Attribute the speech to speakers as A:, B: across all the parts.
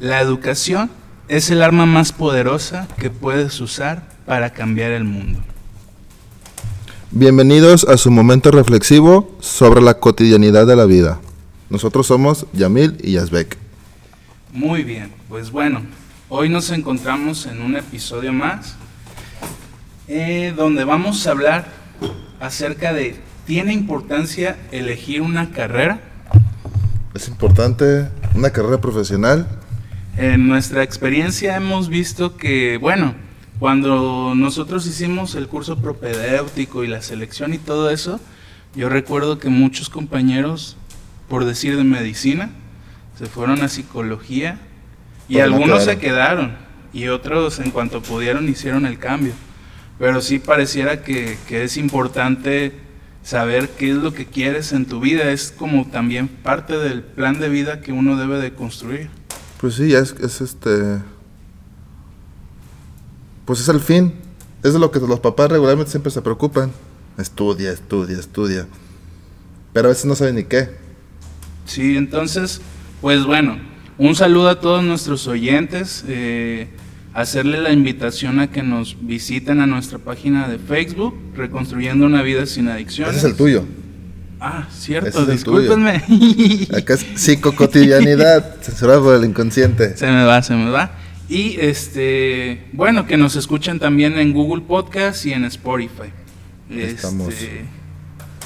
A: La educación es el arma más poderosa que puedes usar para cambiar el mundo.
B: Bienvenidos a su momento reflexivo sobre la cotidianidad de la vida. Nosotros somos Yamil y Yazbek.
A: Muy bien, pues bueno, hoy nos encontramos en un episodio más eh, donde vamos a hablar acerca de ¿tiene importancia elegir una carrera?
B: Es importante una carrera profesional.
A: En nuestra experiencia hemos visto que, bueno, cuando nosotros hicimos el curso propedéutico y la selección y todo eso, yo recuerdo que muchos compañeros, por decir de medicina, se fueron a psicología y
B: no
A: algunos se
B: quedaron.
A: quedaron y otros en cuanto pudieron hicieron el cambio. Pero sí pareciera que, que es importante saber qué es lo que quieres en tu vida. Es como también parte del plan de vida que uno debe de construir.
B: Pues sí, es, es este. Pues es el fin. Es de lo que los papás regularmente siempre se preocupan. Estudia, estudia, estudia. Pero a veces no saben ni qué.
A: Sí, entonces, pues bueno, un saludo a todos nuestros oyentes. eh, hacerle la invitación a que nos visiten a nuestra página de Facebook, Reconstruyendo una vida sin adicciones.
B: Ese es el tuyo.
A: Ah,
B: Ese
A: cierto,
B: es el
A: discúlpenme.
B: Acá es psicocotidianidad, censurada por el inconsciente.
A: se me va, se me va. Y este, bueno, que nos escuchen también en Google Podcast y en Spotify.
B: Estamos.
A: Este,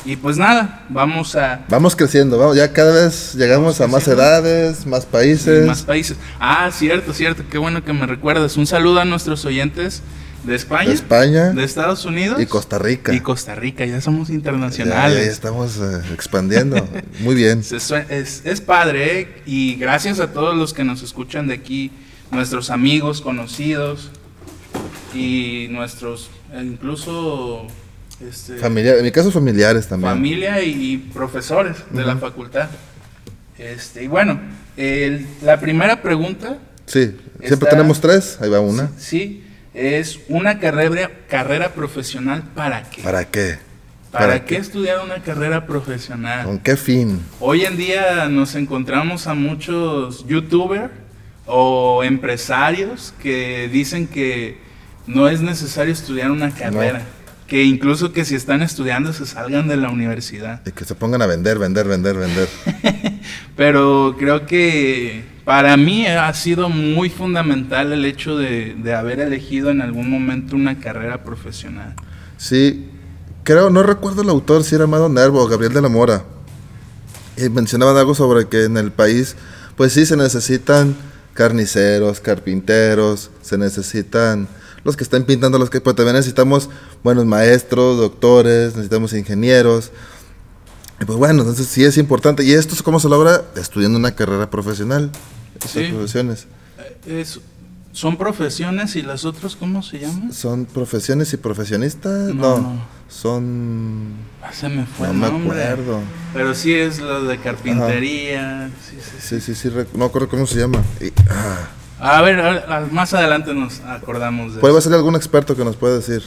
A: y pues nada, vamos a
B: Vamos creciendo, vamos, ya cada vez llegamos a más edades, más países.
A: más países. Ah, cierto, cierto, qué bueno que me recuerdas. Un saludo a nuestros oyentes de España,
B: de España
A: de Estados Unidos
B: y Costa Rica.
A: y Costa Rica. Ya somos
B: Ya, ya
A: internacionales.
B: estamos eh, expandiendo. Muy bien.
A: Sue- Es, es padre, ¿eh? y gracias a todos los que nos escuchan de aquí, nuestros amigos, conocidos y nuestros, eh, incluso este,
B: Familiar, en mi caso familiares también.
A: familia y, y profesores de la
B: Ujú.
A: facultad. Este, y bueno, el- la primera pregunta,
B: Sí, siempre
A: Está-
B: tenemos tres, ahí va una.
A: sí, es una carrera, carrera profesional para qué?
B: ¿Para qué?
A: ¿Para,
B: para
A: qué
B: qué?
A: estudiar una carrera profesional?
B: ¿Con qué fin?
A: Hoy en día nos encontramos a muchos youtubers o empresarios que dicen que no es necesario estudiar una carrera, que incluso que si están estudiando se salgan de la universidad.
B: Y que se pongan a vender, vender, vender, vender.
A: Pero creo que para mí ha sido muy fundamental el hecho de, de haber elegido en algún momento una carrera profesional.
B: Sí, creo, no recuerdo el autor, si era Amado Nervo o Gabriel de la Mora. Y mencionaban algo sobre que en el país, pues sí, se necesitan carniceros, carpinteros, se necesitan los que están pintando, los que, pues también necesitamos buenos maestros, doctores, necesitamos ingenieros. Y pues bueno, entonces sí es importante. ¿Y esto cómo se logra? Estudiando una carrera profesional. Esas
A: Sí.
B: profesiones.
A: Eh, es- ¿Son profesiones y las otras cómo se llaman?
B: ¿Son profesiones y profesionistas?
A: No,
B: No, son...
A: Ah, se me fue
B: No
A: el
B: me acuerdo.
A: Pero sí es lo de carpintería. Sí, sí, sí.
B: Sí, sí, sí, no recuerdo cómo se llama. Y, ah,
A: A ver, a- a- más adelante nos acordamos de
B: ¿Puede
A: eso.
B: ser algún experto que nos pueda decir?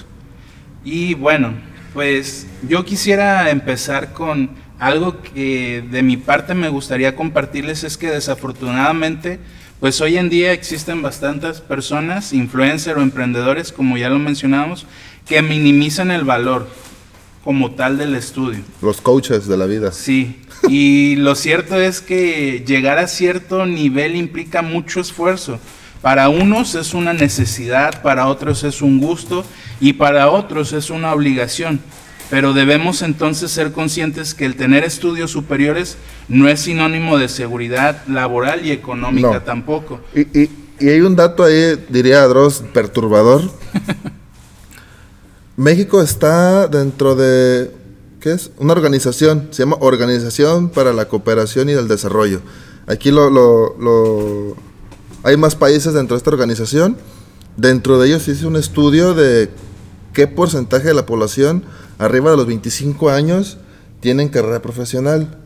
A: Y bueno, pues yo quisiera empezar con algo que de mi parte me gustaría compartirles es que desafortunadamente pues hoy en día existen bastantes personas, influencers o emprendedores, como ya lo mencionamos, que minimizan el valor como tal del estudio.
B: Los coaches de la vida.
A: Sí, y lo cierto es que llegar a cierto nivel implica mucho esfuerzo. Para unos es una necesidad, para otros es un gusto y para otros es una obligación. Pero debemos entonces ser conscientes que el tener estudios superiores no es sinónimo de seguridad laboral y económica
B: No.
A: tampoco.
B: Y, y- y hay un dato ahí, diría Dross, perturbador. México está dentro de, ¿qué es? Una organización, se llama Organización para la Cooperación y el Desarrollo. Aquí lo, lo- lo- hay más países dentro de esta organización. Dentro de ellos se hizo un estudio de qué porcentaje de la población arriba de los 25 años tienen carrera profesional.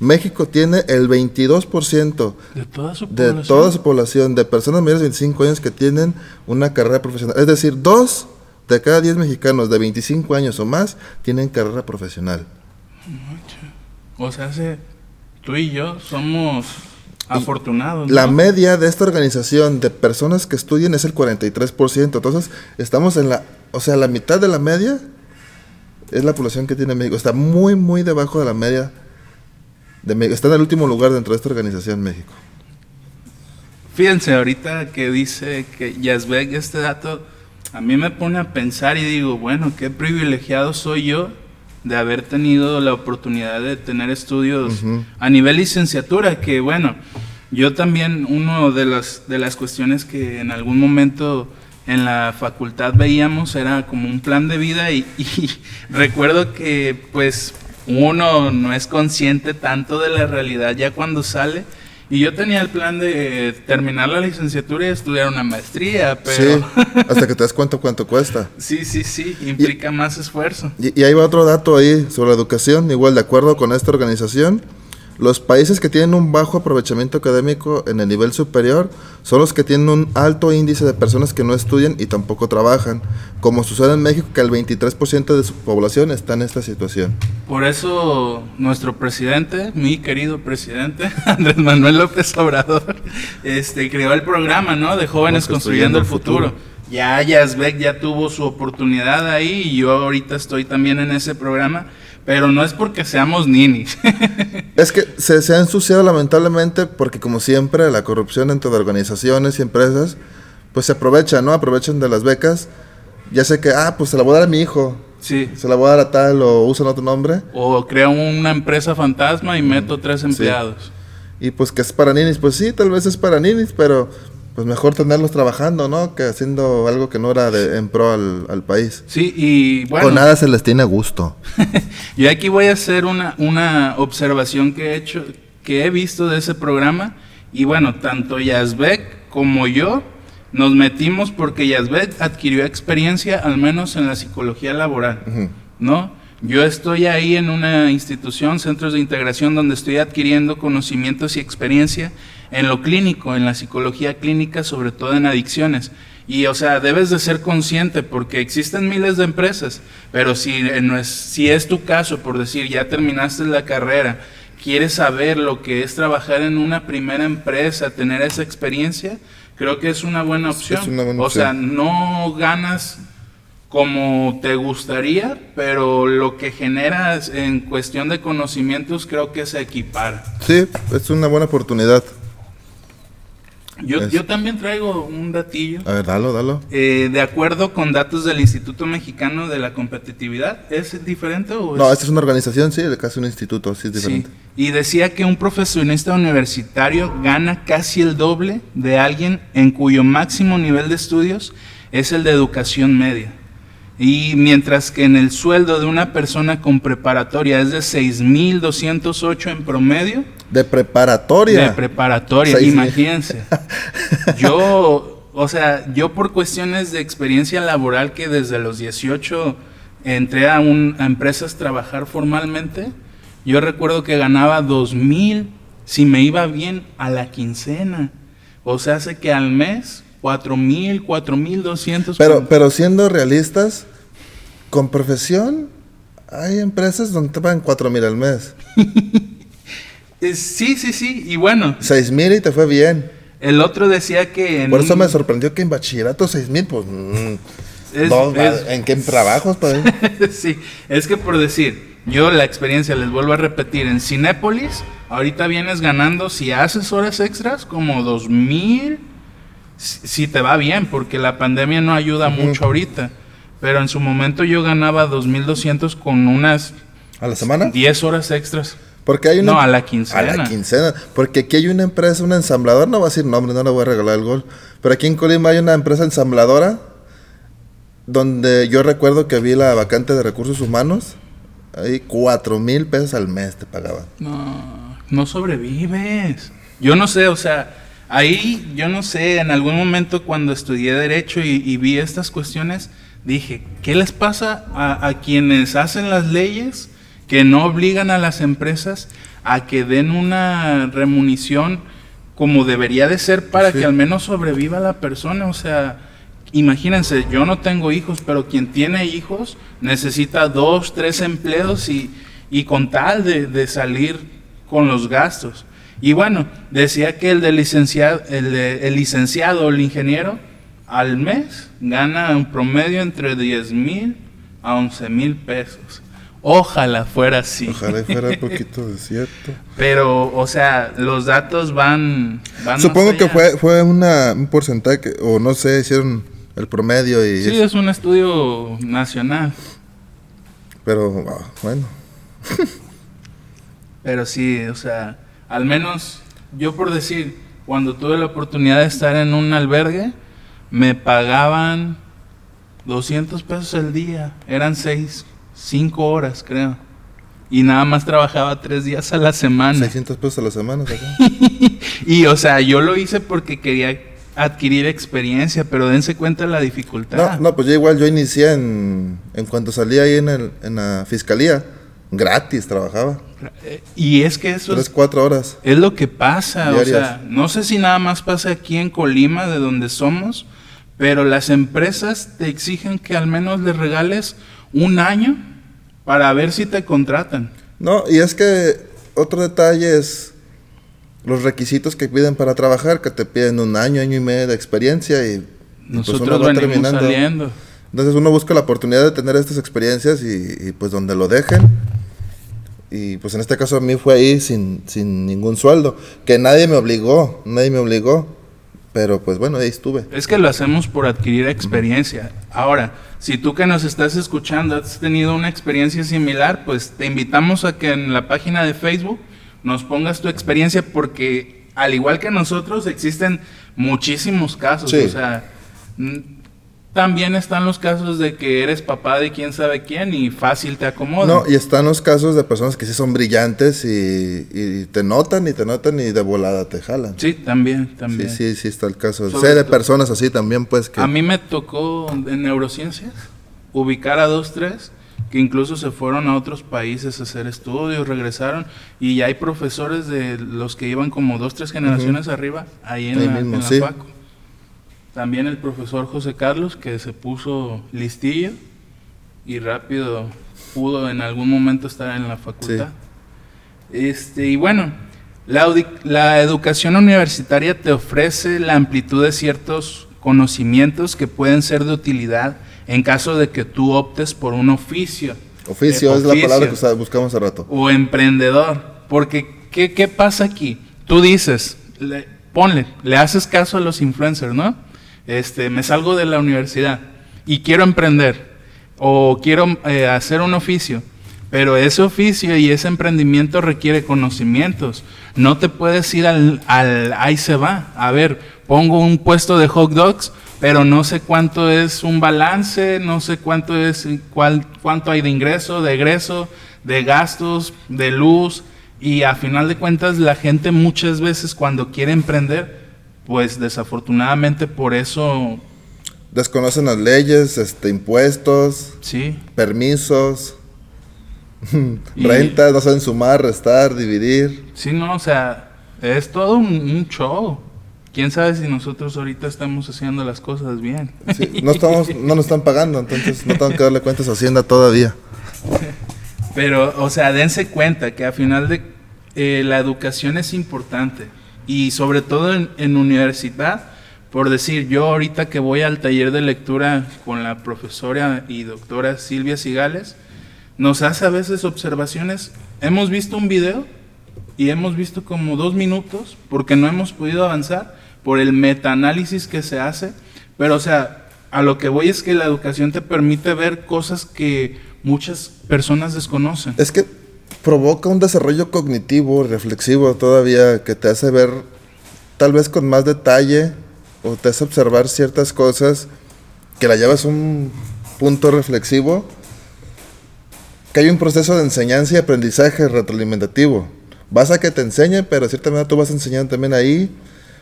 B: México tiene el 22%
A: De toda su
B: de
A: población.
B: toda su población, de personas mayores de 25 años que tienen una carrera profesional. Es decir, dos de cada 10 mexicanos de 25 años o más tienen carrera profesional.
A: O sea, se- tú y yo somos Afortunados.
B: La media de esta organización de personas que estudian es el 43%. Entonces, estamos en la, o sea, la mitad de la media es la población que tiene México. Está muy, muy debajo de la media de México. Está en el último lugar dentro de esta organización México.
A: Fíjense, ahorita que dice que Yazbek este dato, a mí me pone a pensar y digo, bueno, qué privilegiado soy yo de haber tenido la oportunidad de tener estudios a nivel licenciatura, que bueno, yo también, uno de las, de las cuestiones que en algún momento en la facultad veíamos era como un plan de vida y, y recuerdo que pues uno no es consciente tanto de la realidad ya cuando sale. Y yo tenía el plan de terminar la licenciatura y estudiar una maestría, pero
B: Sí, hasta que te das cuenta cuánto cuesta.
A: sí, sí, sí, implica más esfuerzo.
B: Y, y ahí va otro dato ahí sobre la educación, igual de acuerdo con esta organización, los países que tienen un bajo aprovechamiento académico en el nivel superior son los que tienen un alto índice de personas que no estudian y tampoco trabajan, como sucede en México que el 23% de su población está en esta situación.
A: Por eso nuestro presidente, mi querido presidente, Andrés Manuel López Obrador, este, creó el programa, ¿no? De jóvenes construyendo el futuro.
B: futuro.
A: Ya Yazbek ya tuvo su oportunidad ahí y yo ahorita estoy también en ese programa, pero no es porque seamos ninis.
B: Es que se, se ha ensuciado lamentablemente porque como siempre la corrupción entre organizaciones y empresas pues se aprovecha, ¿no? Aprovechan de las becas. Ya sé que, ah, pues se la voy a dar a mi hijo,
A: sí.
B: se la voy a dar a tal o usan otro nombre.
A: O creo una empresa fantasma y meto tres empleados.
B: Y pues que es para ninis, pues sí, tal vez es para ninis, pero pues mejor tenerlos trabajando, ¿no? Que haciendo algo que no era de, en pro al, al país.
A: Sí, y bueno.
B: Con nada se les tiene gusto.
A: Yo aquí voy a hacer una, una observación que he hecho, que he visto de ese programa. Y bueno, tanto Yazbek como yo nos metimos porque Yazbek adquirió experiencia, al menos en la psicología laboral. ¿no? Yo estoy ahí en una institución, centros de integración, donde estoy adquiriendo conocimientos y experiencia en lo clínico, en la psicología clínica, sobre todo en adicciones. Y, o sea, debes de ser consciente porque existen miles de empresas, pero si, eh, no es, si es tu caso, por decir, ya terminaste la carrera, quieres saber lo que es trabajar en una primera empresa, tener esa experiencia, creo que es una buena opción.
B: Es una buena
A: o sea, no ganas como te gustaría, pero lo que generas en cuestión de conocimientos creo que se equipara.
B: Sí, es una buena oportunidad.
A: Yo,
B: Es-
A: yo también traigo un datillo.
B: A ver, dalo, dalo.
A: Eh, de acuerdo con datos del Instituto Mexicano de la Competitividad, ¿es diferente o
B: No,
A: es-
B: esta es una organización, sí, casi un instituto, sí es
A: Sí.
B: diferente.
A: Y decía que un profesionista universitario gana casi el doble de alguien en cuyo máximo nivel de estudios es el de educación media. Y mientras que en el sueldo de una persona con preparatoria es de 6.208 en promedio,
B: De preparatoria.
A: de preparatoria,
B: Seis mil.
A: imagínense. Yo, o sea, yo por cuestiones de experiencia laboral que desde los 18 entré a, un, a empresas trabajar formalmente, yo recuerdo que ganaba 2.000 si me iba bien a la quincena. O sea, hace que al mes 4.000, 4.200.
B: pero, pero siendo realistas, con profesión, hay empresas donde te pagan cuatro mil al mes.
A: Eh, sí, sí, sí. Y bueno,
B: Seis mil y te fue bien.
A: el otro decía que... en
B: Por eso
A: un-
B: me sorprendió que en bachillerato seis mil, pues... mm,
A: es-
B: no,
A: es-
B: ¿En qué trabajos? Pues?
A: sí, es que por decir, yo la experiencia, les vuelvo a repetir, en Cinépolis, ahorita vienes ganando, si haces horas extras, como dos mil, si, si te va bien, porque la pandemia no ayuda
B: Ujú.
A: mucho ahorita. Pero en su momento yo ganaba 2.200 con unas
B: ¿A la semana?
A: 10 horas extras.
B: Porque hay una...
A: No, a la quincena.
B: A la quincena. Porque aquí hay una empresa, una ensambladora, no voy a decir nombre, no le voy a regalar el gol. Pero aquí en Colima hay una empresa ensambladora donde yo recuerdo que vi la vacante de recursos humanos. Ahí cuatro mil pesos al mes te pagaban.
A: No, no sobrevives. Yo no sé, o sea, ahí yo no sé, en algún momento cuando estudié derecho y, y vi estas cuestiones, dije, ¿qué les pasa a, a quienes hacen las leyes que no obligan a las empresas a que den una remunición como debería de ser para
B: Sí.
A: que al menos sobreviva la persona? O sea, imagínense, yo no tengo hijos, pero quien tiene hijos necesita dos, tres empleos y, y con tal de, de salir con los gastos. Y bueno, decía que el, de licenciado, el, de- el licenciado o el ingeniero al mes gana un promedio entre 10 mil a 11 mil pesos. Ojalá fuera así.
B: Ojalá fuera un poquito de cierto.
A: Pero, o sea, los datos van... van
B: Supongo
A: más
B: que fue, fue una, un porcentaje, o no sé, hicieron el promedio y...
A: Sí, es un estudio nacional.
B: Pero ah, bueno,
A: Pero sí, o sea, al menos yo por decir, cuando tuve la oportunidad de estar en un albergue, me pagaban 200 pesos el día. Eran 6, 5 horas, creo. Y nada más trabajaba 3 días a la semana.
B: 600 pesos a la semana.
A: Y, o sea, yo lo hice porque quería adquirir experiencia, pero dense cuenta de la dificultad.
B: No, no, pues yo igual yo inicié en, en cuanto salí ahí en, el, en la fiscalía, gratis trabajaba,
A: Y es que eso
B: tres,
A: es,
B: cuatro horas.
A: es lo que pasa. O sea, no sé si nada más pasa aquí en Colima, de donde somos, pero las empresas te exigen que al menos les regales un año para ver si te contratan.
B: No, y es que otro detalle es los requisitos que piden para trabajar, que te piden un año, año y medio de experiencia y pues
A: Nosotros
B: va
A: venimos
B: terminando.
A: saliendo.
B: Entonces uno busca la oportunidad de tener estas experiencias y, y, pues donde lo dejen. Y pues en este caso a mí fue ahí sin, sin ningún sueldo, que nadie me obligó, nadie me obligó, pero pues bueno, ahí estuve.
A: Es que lo hacemos por adquirir experiencia. Ahora, si tú que nos estás escuchando has tenido una experiencia similar, pues te invitamos a que en la página de Facebook nos pongas tu experiencia porque al igual que nosotros existen muchísimos casos.
B: Sí.
A: O sea, también están los casos de que eres papá de quién sabe quién y fácil te acomodan.
B: No, y están los casos de personas que sí son brillantes y, y te notan y te notan y de volada te jalan.
A: Sí, también, también.
B: Sí, sí, sí está el caso.
A: Sobre
B: sé de personas así también, pues que...
A: A mí me tocó en neurociencias ubicar a dos, tres que incluso se fueron a otros países a hacer estudios, regresaron y ya hay profesores de los que iban como dos, tres generaciones arriba ahí en
B: Ahí
A: la,
B: mismo,
A: en la
B: sí.
A: Facu. También el profesor José Carlos que se puso listillo y rápido pudo en algún momento estar en la facultad. Este, y bueno, la, la educación universitaria te ofrece la amplitud de ciertos conocimientos que pueden ser de utilidad en caso de que tú optes por un oficio.
B: Oficio
A: Eh,
B: es la palabra que buscamos hace rato.
A: O emprendedor. Porque, ¿qué, qué pasa aquí? Tú dices, le- ponle, le haces caso a los influencers, ¿no? Este, me salgo de la universidad y quiero emprender o quiero eh, hacer un oficio. Pero ese oficio y ese emprendimiento requiere conocimientos. No te puedes ir al, al ahí se va. A ver, pongo un puesto de hot dogs, pero no sé cuánto es un balance, no sé cuánto es cuál, cuánto hay de ingreso, de egreso, de gastos, de luz. Y a final de cuentas, la gente muchas veces cuando quiere emprender, pues desafortunadamente por eso,
B: Desconocen las leyes, este, impuestos,
A: sí,
B: permisos,
A: Y-
B: rentas, no saben sumar, restar, dividir.
A: Sí, no, o sea, es todo un, un show. Quién sabe si nosotros ahorita estamos haciendo las cosas bien.
B: Sí, no, estamos, no nos están pagando, entonces no tengo que darle cuentas a Hacienda todavía.
A: Pero, o sea, dense cuenta que a final de eh, la educación es importante y sobre todo en, universidad, por decir, yo ahorita que voy al taller de lectura con la profesora y doctora Silvia Sigales, nos hace a veces observaciones. Hemos visto un video y hemos visto como dos minutos porque no hemos podido avanzar por el metaanálisis que se hace. Pero, o sea, a lo que voy es que la educación te permite ver cosas que muchas personas desconocen.
B: Es que provoca un desarrollo cognitivo, reflexivo todavía, que te hace ver tal vez con más detalle o te hace observar ciertas cosas que la llevas a un punto reflexivo, que hay un proceso de enseñanza y aprendizaje retroalimentativo. Vas a que te enseñen, pero de cierta manera tú vas enseñando también ahí,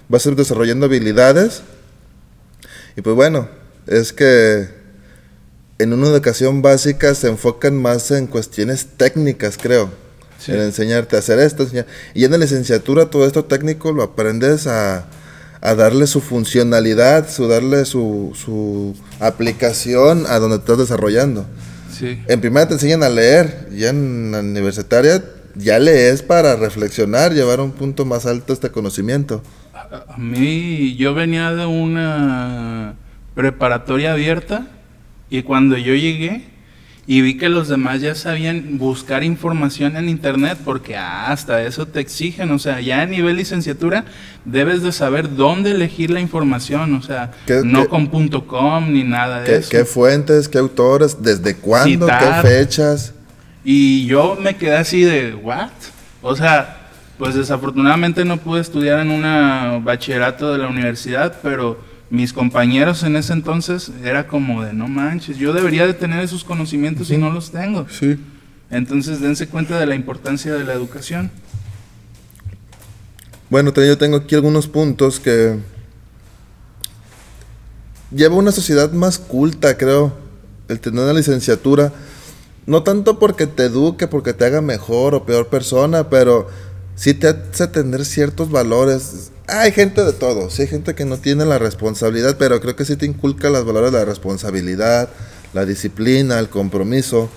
B: vas a ir desarrollando habilidades. Y pues bueno, es que en una educación básica se enfocan más en cuestiones técnicas, creo.
A: Sí.
B: En enseñarte a hacer esto. enseñar- Y en la licenciatura todo esto técnico lo aprendes a, a darle su funcionalidad, su darle su, su aplicación a donde te estás desarrollando.
A: Sí.
B: En primera te enseñan a leer, ya en la universitaria ya lees para reflexionar, llevar a un punto más alto este conocimiento.
A: A, a mí, yo venía de una preparatoria abierta y cuando yo llegué y vi que los demás ya sabían buscar información en internet porque hasta eso te exigen, o sea, ya a nivel licenciatura debes de saber dónde elegir la información, o sea,
B: ¿Qué-
A: no
B: qué-
A: con punto .com ni nada de
B: ¿Qué,
A: eso.
B: qué fuentes, qué autores, desde cuándo,
A: Citar.
B: qué fechas?
A: Y yo me quedé así de, ¿what? O sea, pues desafortunadamente no pude estudiar en una bachillerato de la universidad, pero mis compañeros en ese entonces era como de, no manches, yo debería de tener esos conocimientos y no los tengo.
B: Sí.
A: Entonces dense cuenta de la importancia de la educación.
B: Bueno, yo tengo aquí algunos puntos que lleva una sociedad más culta, creo, el tener una licenciatura. No tanto porque te eduque, porque te haga mejor o peor persona, pero sí te hace tener ciertos valores. Hay gente de todo, sí hay gente que no tiene la responsabilidad, pero creo que sí te inculca los valores de la responsabilidad, la disciplina, el compromiso.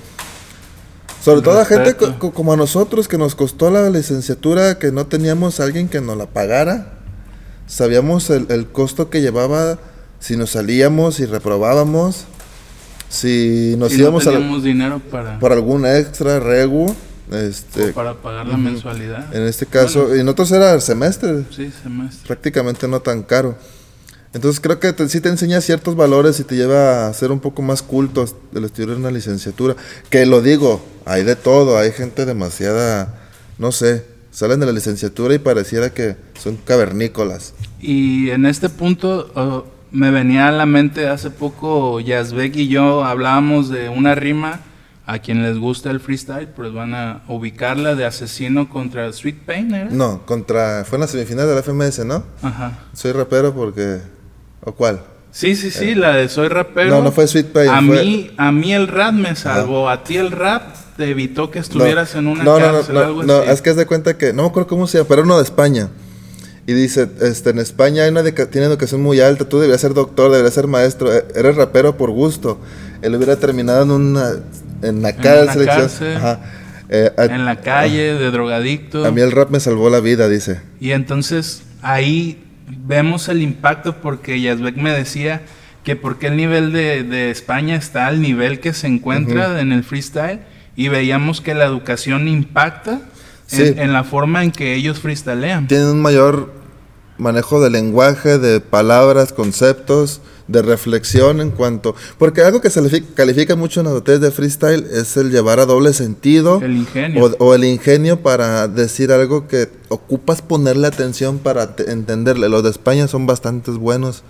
B: Sobre todo a gente co- como a nosotros que nos costó la licenciatura, que no teníamos a alguien que nos la pagara. Sabíamos el, el costo que llevaba si nos salíamos y reprobábamos, si nos
A: si no
B: íbamos a
A: dinero para,
B: por algún extra, regu, este,
A: para pagar la mensualidad.
B: en este caso, y nosotros era el semestre,
A: Sí, semestre.
B: prácticamente no tan caro. Entonces creo que te- sí te enseña ciertos valores y te lleva a ser un poco más cultos del estudiar una licenciatura. Que lo digo, hay de todo, hay gente demasiada, no sé, salen de la licenciatura y pareciera que son cavernícolas.
A: Y en este punto uh, me venía a la mente hace poco Yazbek y yo hablábamos de una rima a quien les gusta el freestyle, pues van a ubicarla de asesino contra Sweet Pain, ¿era?
B: No, contra, fue en la semifinal de la FMS, ¿no?
A: Ajá.
B: Soy rapero porque, ¿o cuál?
A: Sí, sí, sí, la de Soy Rapero.
B: Eh. No, no fue Sweet Pain,
A: A
B: fue-
A: mí, a mí el rap me salvó, a ti el rap te evitó que estuvieras en una
B: no, no,
A: cárcel,
B: no,
A: algo
B: no,
A: así.
B: es que es de cuenta que, no me acuerdo cómo se llama, pero era uno de España. Y dice, este, en España hay una tiene educación muy alta, tú deberías ser doctor, deberías ser maestro, e- eres rapero por gusto. Él hubiera terminado en una, en la
A: En
B: cárcel.
A: una
B: que-
A: cárcel,
B: ajá. Eh, a,
A: en la calle, de drogadicto.
B: a mí el rap me salvó la vida, dice.
A: Y entonces ahí vemos el impacto porque Yazbek me decía que porque el nivel de, de España está al nivel que se encuentra en el freestyle y veíamos que la educación impacta
B: Sí.
A: en, en la forma en que ellos freestylean.
B: Tienen un mayor manejo de lenguaje, de palabras, conceptos, de reflexión en cuanto... Porque algo que se le fi- califica mucho en las batallas de freestyle es el llevar a doble sentido.
A: El ingenio.
B: O, o el ingenio para decir algo que ocupas ponerle atención para te- entenderle. Los de España son bastante buenos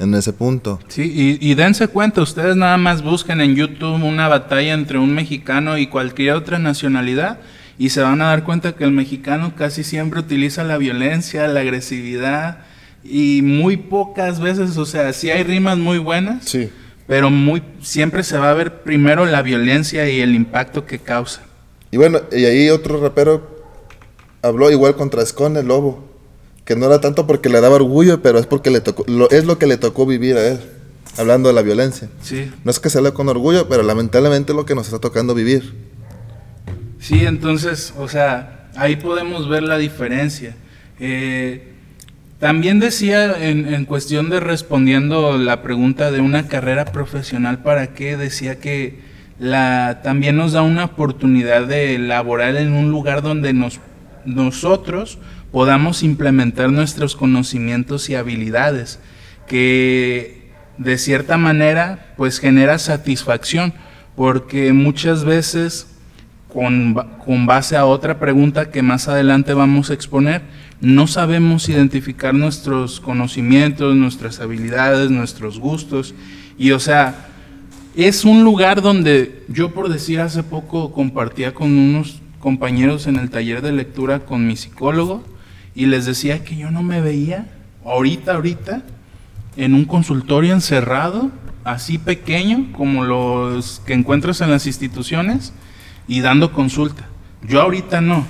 B: en ese punto.
A: Sí, y, y dense cuenta, ustedes nada más busquen en YouTube una batalla entre un mexicano y cualquier otra nacionalidad y se van a dar cuenta que el mexicano casi siempre utiliza la violencia, la agresividad y muy pocas veces, o sea, sí hay rimas muy buenas,
B: Sí.
A: pero muy siempre se va a ver primero la violencia y el impacto que causa.
B: Y bueno, y ahí otro rapero habló igual contra Scone, el lobo. Que no era tanto porque le daba orgullo, pero es porque le tocó, lo, es lo que le tocó vivir a él. Hablando de la violencia.
A: Sí.
B: No es que se con orgullo, pero lamentablemente es lo que nos está tocando vivir.
A: Sí, entonces, o sea, ahí podemos ver la diferencia. Eh, también decía en, cuestión de respondiendo la pregunta de una carrera profesional, ¿para qué? Decía que la, también nos da una oportunidad de laborar en un lugar donde nos, nosotros podamos implementar nuestros conocimientos y habilidades, que de cierta manera pues genera satisfacción, porque muchas veces con, con base a otra pregunta que más adelante vamos a exponer, no sabemos identificar nuestros conocimientos, nuestras habilidades, nuestros gustos. Y o sea, es un lugar donde yo por decir hace poco compartía con unos compañeros en el taller de lectura con mi psicólogo y les decía que yo no me veía ahorita, ahorita, en un consultorio encerrado, así pequeño como los que encuentras en las instituciones y dando consulta. Yo ahorita no.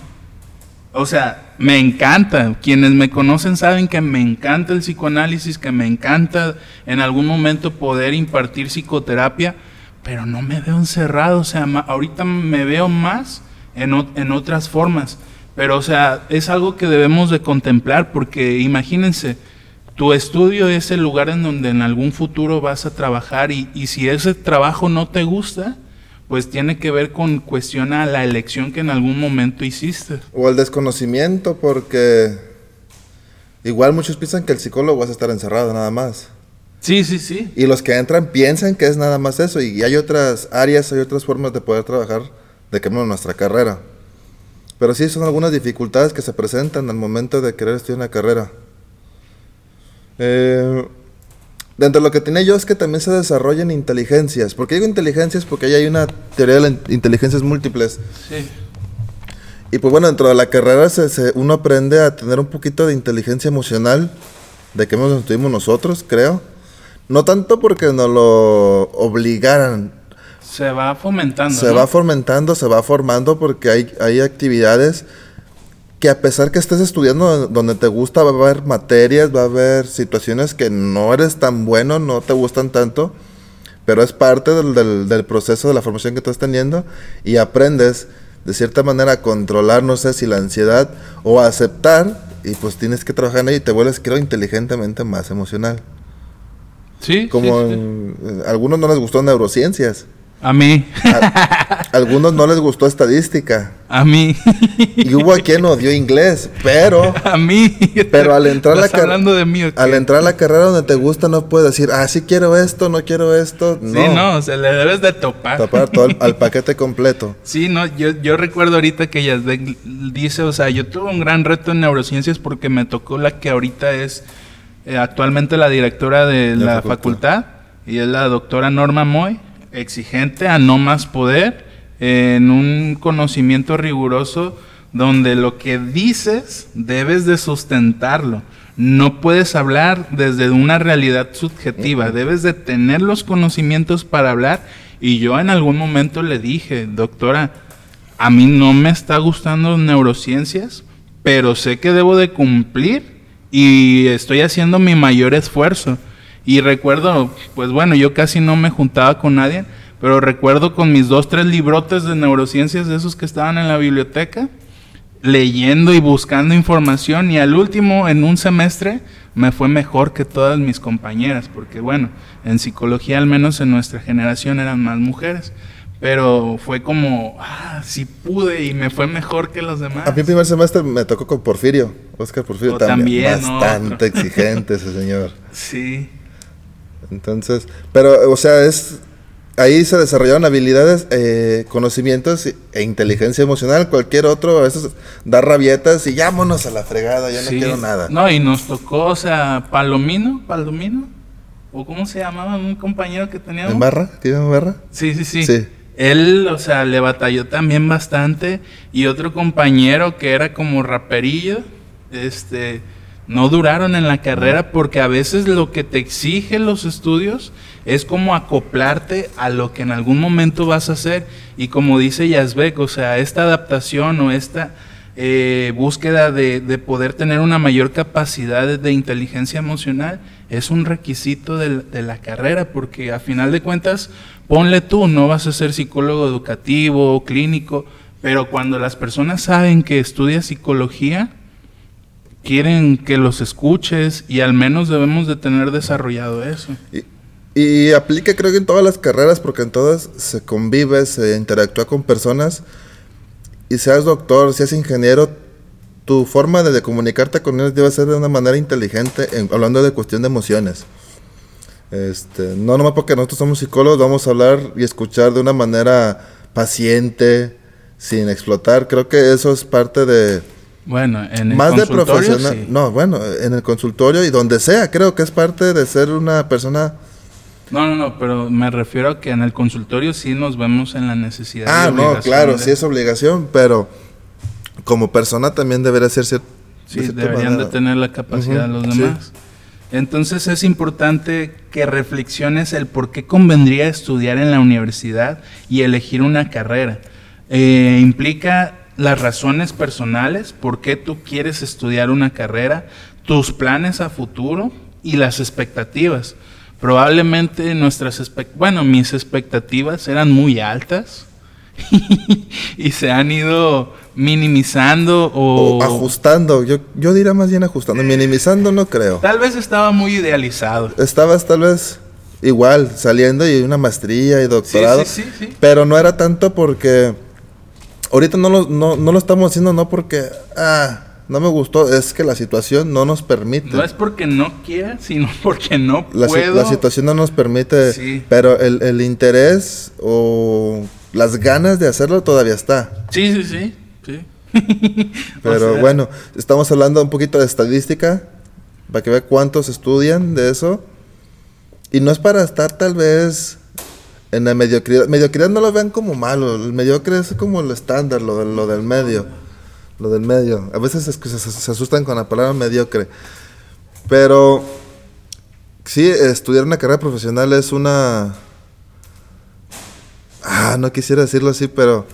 A: O sea, me encanta. Quienes me conocen saben que me encanta el psicoanálisis, que me encanta en algún momento poder impartir psicoterapia, pero no me veo encerrado. O sea, ahorita me veo más en, en otras formas. Pero, o sea, es algo que debemos de contemplar porque imagínense, tu estudio es el lugar en donde en algún futuro vas a trabajar y, y si ese trabajo no te gusta, pues tiene que ver con cuestión a la elección que en algún momento hiciste.
B: O el desconocimiento, porque igual muchos piensan que el psicólogo va a estar encerrado nada más.
A: Sí, sí, sí.
B: Y los que entran piensan que es nada más eso. Y hay otras áreas, hay otras formas de poder trabajar de que nuestra carrera. Pero sí son algunas dificultades que se presentan al momento de querer estudiar una carrera. Eh, Dentro de lo que tiene yo es que también se desarrollan inteligencias. ¿Por qué digo inteligencias? Porque ahí hay una teoría de las inteligencias múltiples. Sí. Y pues bueno, dentro de la carrera se, uno aprende a tener un poquito de inteligencia emocional, de que nos tuvimos nosotros, creo. No tanto porque nos lo obligaran.
A: Se va fomentando.
B: Se va fomentando, se va formando porque hay, hay actividades que a pesar que estés estudiando donde te gusta, va a haber materias, va a haber situaciones que no eres tan bueno, no te gustan tanto, pero es parte del, proceso de la formación que estás teniendo y aprendes de cierta manera a controlar, no sé si la ansiedad o a aceptar y pues tienes que trabajar en ello y te vuelves, creo, inteligentemente más emocional.
A: Sí.
B: Como algunos no les gustó neurociencias.
A: A mí.
B: A, algunos no les gustó estadística.
A: A mí.
B: Y hubo a quien odió inglés, pero.
A: A mí.
B: Pero al entrar la
A: hablando de mí.
B: Al entrar a la carrera donde te gusta, no puedes decir, ah, sí quiero esto, no quiero esto. No.
A: Sí, no, se le debes de topar.
B: Topar todo al paquete completo.
A: Sí, no, yo, yo recuerdo ahorita que ella dice, o sea, yo tuve un gran reto en neurociencias porque me tocó la que ahorita es eh, actualmente la directora de, la, facultad. y es la doctora Norma Moy exigente a no más poder, en un conocimiento riguroso donde lo que dices debes de sustentarlo. No puedes hablar desde una realidad subjetiva, debes de tener los conocimientos para hablar. Y yo en algún momento le dije, doctora, a mí no me está gustando neurociencias, pero sé que debo de cumplir y estoy haciendo mi mayor esfuerzo. Y recuerdo, pues bueno, yo casi no me juntaba con nadie, pero recuerdo con mis dos, tres librotes de neurociencias de esos que estaban en la biblioteca, leyendo y buscando información y al último, en un semestre, me fue mejor que todas mis compañeras, porque bueno, en psicología al menos en nuestra generación eran más mujeres. Pero fue como, ah, sí pude y me fue mejor que los demás.
B: A mí primer semestre me tocó con Porfirio, Oscar Porfirio también. bastante exigente ese señor.
A: Sí.
B: Entonces, pero, o sea, es ahí se desarrollaron habilidades, eh, conocimientos e inteligencia emocional. Cualquier otro a veces da rabietas y llámonos a la fregada, ya no quiero nada.
A: No, y nos tocó, o sea, Palomino, Palomino, o cómo se llamaba un compañero que teníamos.
B: ¿En barra? ¿Tiene barra?
A: Sí, sí, sí, sí. Él, o sea, le batalló también bastante. Y otro compañero que era como raperillo, este no duraron en la carrera porque a veces lo que te exigen los estudios es como acoplarte a lo que en algún momento vas a hacer. Y como dice Yazbek, o sea, esta adaptación o esta eh, búsqueda de, poder tener una mayor capacidad de, inteligencia emocional es un requisito de, de, la carrera porque a final de cuentas, ponle tú, no vas a ser psicólogo educativo o clínico, pero cuando las personas saben que estudias psicología, quieren que los escuches y al menos debemos de tener desarrollado eso.
B: Y, aplica creo que en todas las carreras porque en todas se convive, se interactúa con personas y seas doctor, seas ingeniero, tu forma de, comunicarte con ellos debe ser de una manera inteligente, hablando de cuestión de emociones. Este, no nomás porque nosotros somos psicólogos, vamos a hablar y escuchar de una manera paciente, sin explotar. Creo que eso es parte de,
A: bueno, en el
B: más de profesional. No, bueno, en el consultorio y donde sea, creo que es parte de ser una persona.
A: No, no, no, pero me refiero a que en el consultorio sí nos vemos en la necesidad.
B: Ah, no, claro, sí es obligación, pero como persona también debería ser cierto.
A: Sí, deberían de tener la capacidad de los demás. Entonces es importante que reflexiones el por qué convendría estudiar en la universidad y elegir una carrera. Eh, implica las razones personales, por qué tú quieres estudiar una carrera, tus planes a futuro y las expectativas. Probablemente nuestras, bueno, mis expectativas eran muy altas y se han ido minimizando o...
B: O ajustando, yo, yo diría más bien ajustando, minimizando no creo.
A: Tal vez estaba muy idealizado.
B: Estabas tal vez igual, saliendo y una maestría y doctorado,
A: sí, sí, sí.
B: pero no era tanto porque ahorita no lo, no, no lo estamos haciendo, no porque, ah, no me gustó, es que la situación no nos permite.
A: No es porque no quiera, sino porque no
B: la, si-
A: puedo.
B: la situación no nos permite,
A: Sí.
B: pero el, el interés o las ganas de hacerlo todavía está.
A: Sí, sí, sí. sí.
B: Pero
A: O sea,
B: bueno, estamos hablando un poquito de estadística, para que vea cuántos estudian de eso. Y no es para estar tal vez en la mediocridad. Mediocridad no lo vean como malo, el mediocre es como el estándar, lo, del- lo del medio. Lo del medio. A veces es que se, se asustan con la palabra mediocre. Pero sí, estudiar una carrera profesional es una... Ah, no quisiera decirlo así, pero...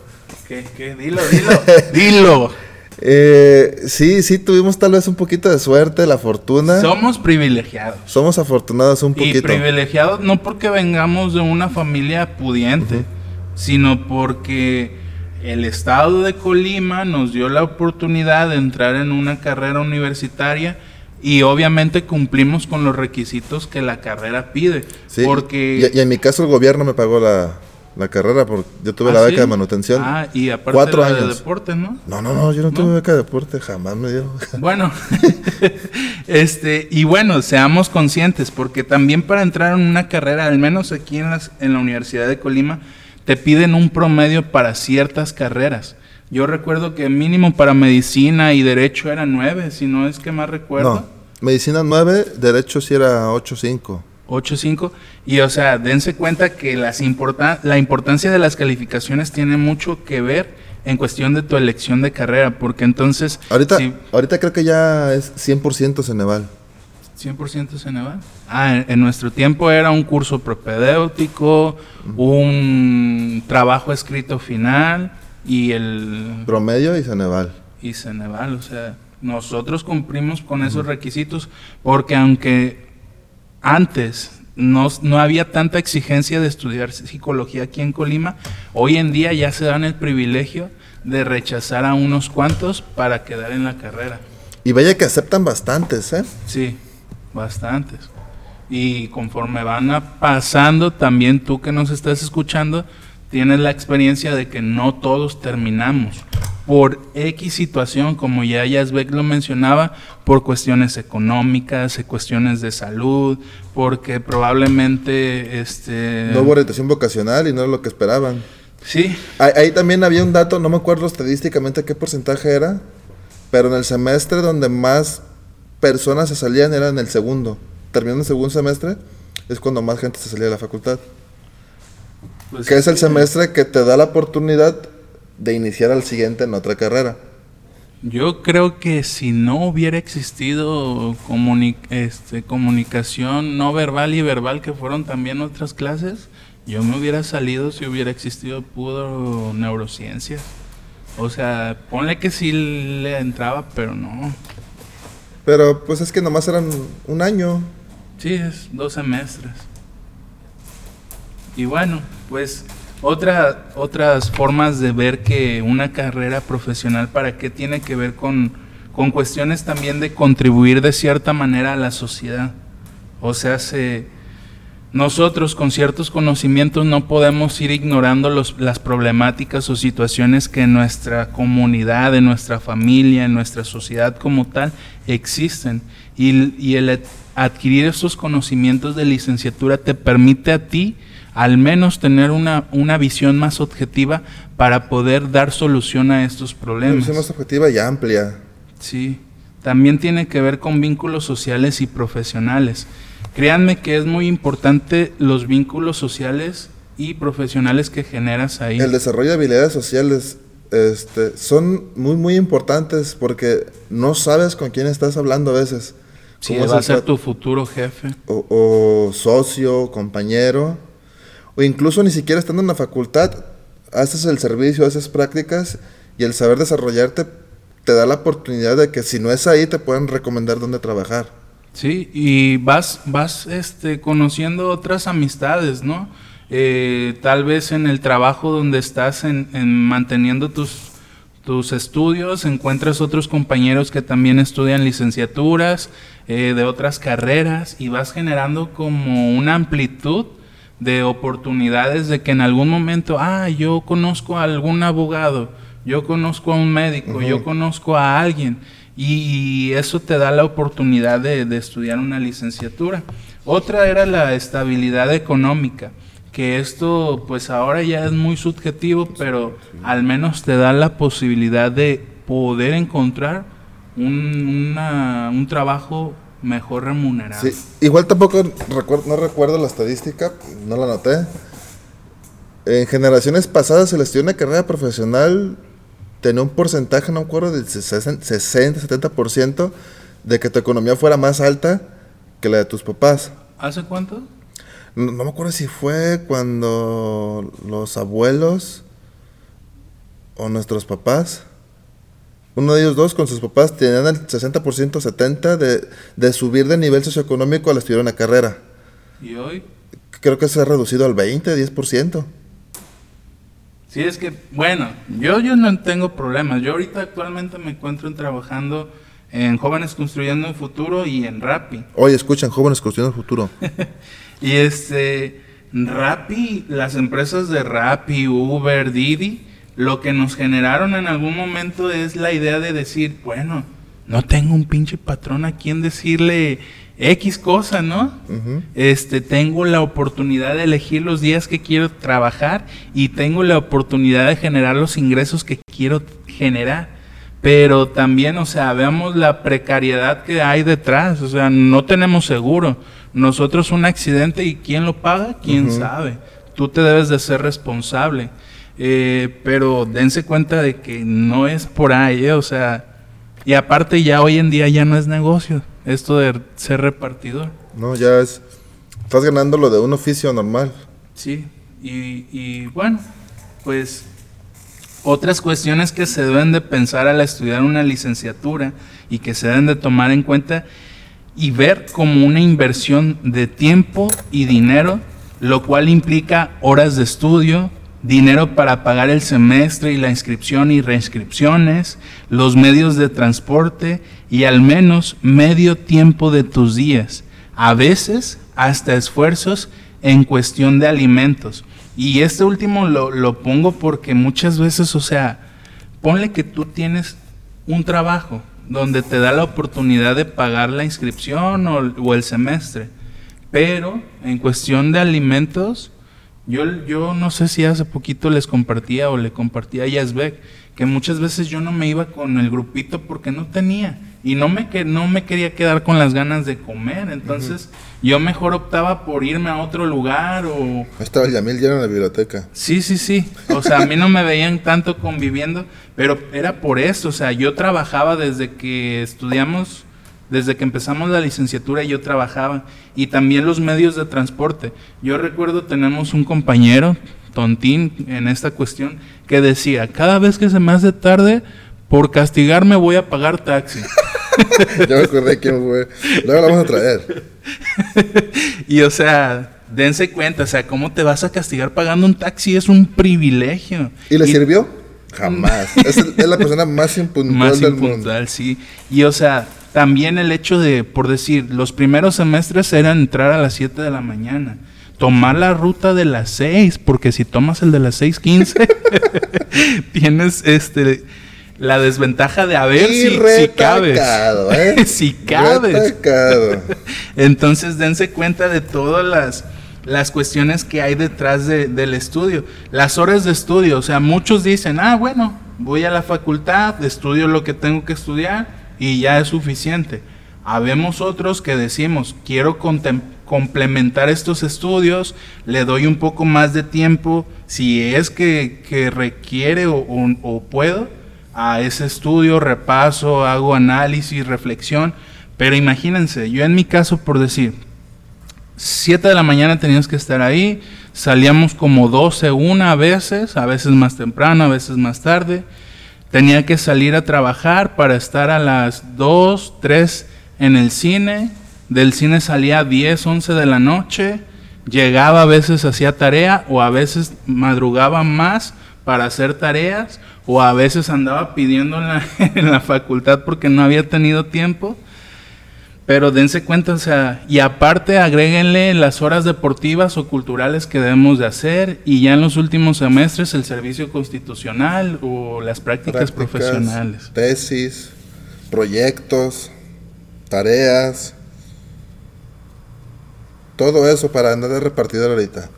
A: ¿Qué, qué? Dilo, dilo. dilo.
B: Eh, sí, sí, tuvimos tal vez un poquito de suerte, la fortuna.
A: Somos privilegiados.
B: Somos afortunados un
A: Y
B: poquito.
A: privilegiados no porque vengamos de una familia pudiente, sino porque el estado de Colima nos dio la oportunidad de entrar en una carrera universitaria y obviamente cumplimos con los requisitos que la carrera pide.
B: Sí,
A: Porque
B: y, y en mi caso el gobierno me pagó la, la carrera porque yo tuve
A: ¿Ah,
B: la
A: sí?
B: beca de manutención.
A: Ah, y aparte
B: Cuatro
A: la de
B: años.
A: deporte, ¿no?
B: No, no, no, yo no,
A: ¿No?
B: tuve beca de deporte, jamás me dieron.
A: Bueno, este, y bueno, seamos conscientes, porque también para entrar en una carrera, al menos aquí en, las, en la Universidad de Colima, te piden un promedio para ciertas carreras. Yo recuerdo que mínimo para medicina y derecho era nueve, si no es que más recuerdo.
B: No, medicina 9, derecho sí era 8.5.
A: 8.5. Y o sea, dense cuenta que las importa- la importancia de las calificaciones tiene mucho que ver en cuestión de tu elección de carrera, porque entonces...
B: Ahorita,
A: si-
B: ahorita creo que ya es 100% Ceneval.
A: 100% Ceneval. Ah, en, en nuestro tiempo era un curso propedéutico, un trabajo escrito final y el
B: Promedio y Ceneval.
A: y Ceneval, o sea, nosotros cumplimos con esos requisitos porque aunque antes no, no había tanta exigencia de estudiar psicología aquí en Colima, hoy en día ya se dan el privilegio de rechazar a unos cuantos para quedar en la carrera.
B: Y vaya que aceptan bastantes, ¿eh?
A: Sí, bastantes. Y conforme van pasando, también tú que nos estás escuchando, tienes la experiencia de que no todos terminamos. Por X situación, como ya Yazbek lo mencionaba, por cuestiones económicas, eh, cuestiones de salud, porque probablemente este
B: No hubo orientación vocacional y no era lo que esperaban.
A: sí,
B: Ahí, ahí también había un dato, no me acuerdo estadísticamente qué porcentaje era, pero en el semestre donde más personas se salían era en el segundo. Terminando el segundo semestre es cuando más gente se salía de la facultad.
A: pues
B: que es el semestre que te da la oportunidad de iniciar al siguiente en otra carrera.
A: Yo creo que si no hubiera existido comuni- este, comunicación no verbal y verbal, que fueron también otras clases, yo me hubiera salido si hubiera existido puro neurociencias. O sea, ponle que sí le entraba, pero no.
B: Pero pues es que nomás eran un año.
A: Sí, es dos semestres. Y bueno, pues otra, otras formas de ver que una carrera profesional, ¿para qué tiene que ver con, con cuestiones también de contribuir de cierta manera a la sociedad? O sea, se, nosotros con ciertos conocimientos no podemos ir ignorando los- las problemáticas o situaciones que en nuestra comunidad, en nuestra familia, en nuestra sociedad como tal existen. Y, y el ad- adquirir estos conocimientos de licenciatura te permite a ti al menos tener una, una visión más objetiva para poder dar solución a estos
B: Una
A: problemas.
B: visión más objetiva y amplia.
A: Sí, también tiene que ver con vínculos sociales y profesionales. Créanme que es muy importante los vínculos sociales y profesionales que generas ahí.
B: El desarrollo de habilidades sociales este, son muy, muy importantes porque no sabes con quién estás hablando a veces. Es
A: va a ser tu futuro jefe.
B: o, o socio, compañero, o incluso ni siquiera estando en la facultad, haces el servicio, haces prácticas y el saber desarrollarte te da la oportunidad de que si no es ahí te puedan recomendar dónde trabajar.
A: Sí, y vas, vas este, conociendo otras amistades, ¿no? eh, tal vez en el trabajo donde estás en, manteniendo tus, tus estudios, encuentras otros compañeros que también estudian licenciaturas eh, de otras carreras y vas generando como una amplitud de oportunidades de que en algún momento, ah, yo conozco a algún abogado, yo conozco a un médico, yo conozco a alguien y, eso te da la oportunidad de, de estudiar una licenciatura. Otra era la estabilidad económica que esto pues ahora ya es muy subjetivo, pero al menos te da la posibilidad de poder encontrar un, un trabajo mejor remunerado. Sí,
B: igual tampoco recuerdo, no recuerdo la estadística, no la noté. En generaciones pasadas el estudio de carrera profesional tenía un porcentaje, no me acuerdo, del 60-70% de que tu economía fuera más alta que la de tus papás.
A: ¿Hace cuánto?
B: No, me acuerdo si fue cuando los abuelos o nuestros papás, uno de ellos dos con sus papás tenían el 60%, 70% de, de subir de nivel socioeconómico al estudiar una carrera.
A: ¿Y hoy?
B: Creo que se ha reducido al 20, 10%.
A: Sí, es que, bueno, yo, yo no tengo problemas. Yo ahorita actualmente me encuentro trabajando en Jóvenes Construyendo un Futuro y en Rappi.
B: Oye, escuchan, Jóvenes Construyendo un Futuro.
A: Y este, Rappi, las empresas de Rappi, Uber, Didi, lo que nos generaron en algún momento es la idea de decir, bueno, no tengo un pinche patrón a quien decirle X cosa, ¿no? Este, tengo la oportunidad de elegir los días que quiero trabajar y tengo la oportunidad de generar los ingresos que quiero generar. Pero también, o sea, veamos la precariedad que hay detrás, o sea, no tenemos seguro nosotros un accidente y quién lo paga, quién sabe. Tú te debes de ser responsable. Eh, pero dense cuenta de que no es por ahí, eh, o sea, y aparte ya hoy en día ya no es negocio esto de ser repartidor.
B: No, ya es, estás ganando lo de un oficio normal.
A: Sí, y, y bueno, pues otras cuestiones que se deben de pensar al estudiar una licenciatura y que se deben de tomar en cuenta y ver como una inversión de tiempo y dinero, lo cual implica horas de estudio, dinero para pagar el semestre y la inscripción y reinscripciones, los medios de transporte y al menos medio tiempo de tus días, a veces hasta esfuerzos en cuestión de alimentos. Y este último lo, lo pongo porque muchas veces, o sea, ponle que tú tienes un trabajo, donde te da la oportunidad de pagar la inscripción o, el semestre. Pero en cuestión de alimentos, yo, yo no sé si hace poquito les compartía o le compartía a Yazbek, que muchas veces yo no me iba con el grupito porque no tenía y no me, que, no me quería quedar con las ganas de comer. Entonces yo mejor optaba por irme a otro lugar o...
B: Estaba el Yamil lleno en la biblioteca.
A: Sí, sí, sí. O sea, a mí no me veían tanto conviviendo, pero era por eso. O sea, yo trabajaba desde que estudiamos, desde que empezamos la licenciatura, yo trabajaba. Y también los medios de transporte. Yo recuerdo, tenemos un compañero, Tontín, en esta cuestión, que decía, cada vez que se me hace tarde, por castigarme voy a pagar taxi.
B: ya me acordé quién fue. Luego la vamos a traer.
A: y o sea, dense cuenta, o sea, ¿cómo te vas a castigar pagando un taxi? Es un privilegio.
B: ¿Y le sirvió? Jamás. es, la persona más impuntual más del impuntual,
A: sí. Y o sea, también el hecho de, por decir, los primeros semestres eran entrar a las 7 de la mañana tomar la ruta de las 6, porque si tomas el de las 6.15, tienes este la desventaja de a ver si, si, cabes. ¿eh? si cabes. Entonces dense cuenta de todas las, las cuestiones que hay detrás del estudio. Las horas de estudio, o sea, muchos dicen, ah, bueno, voy a la facultad, estudio lo que tengo que estudiar y ya es suficiente. Habemos otros que decimos, quiero complementar estos estudios, le doy un poco más de tiempo, si es que, requiere o puedo a ese estudio, repaso, hago análisis, reflexión. Pero imagínense, yo en mi caso, por decir, 7 de la mañana teníamos que estar ahí, salíamos como 12, una veces, a veces más temprano, a veces más tarde. Tenía que salir a trabajar para estar a las 2, 3 en el cine. Del cine salía a 10, 11 de la noche. llegaba a veces hacía tarea o a veces madrugaba más para hacer tareas o a veces andaba pidiendo en la, en la facultad porque no había tenido tiempo. Pero dense cuenta, o sea, y aparte agréguenle las horas deportivas o culturales que debemos de hacer y ya en los últimos semestres el servicio constitucional o las prácticas, profesionales.
B: Tesis, proyectos, tareas, todo eso para andar de repartidor ahorita.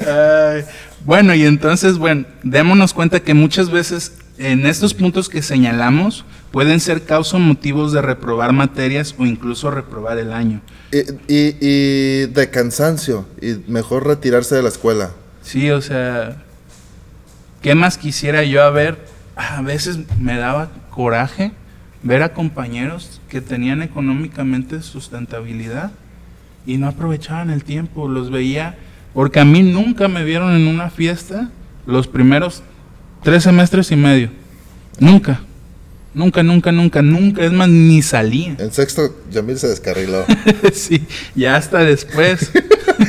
A: Ay, bueno, y entonces, bueno, démonos cuenta que muchas veces en estos puntos que señalamos pueden ser causa motivos de reprobar materias o incluso reprobar el año.
B: Y, y- y de cansancio, y mejor retirarse de la escuela.
A: Sí, o sea, ¿qué más quisiera yo haber? A veces me daba coraje ver a compañeros que tenían económicamente sustentabilidad y no aprovechaban el tiempo, los veía, porque a mí nunca me vieron en una fiesta los primeros tres semestres y medio, nunca, nunca, nunca, nunca, nunca, es más, ni salía.
B: En sexto, Yamil se descarriló.
A: sí, ya hasta después.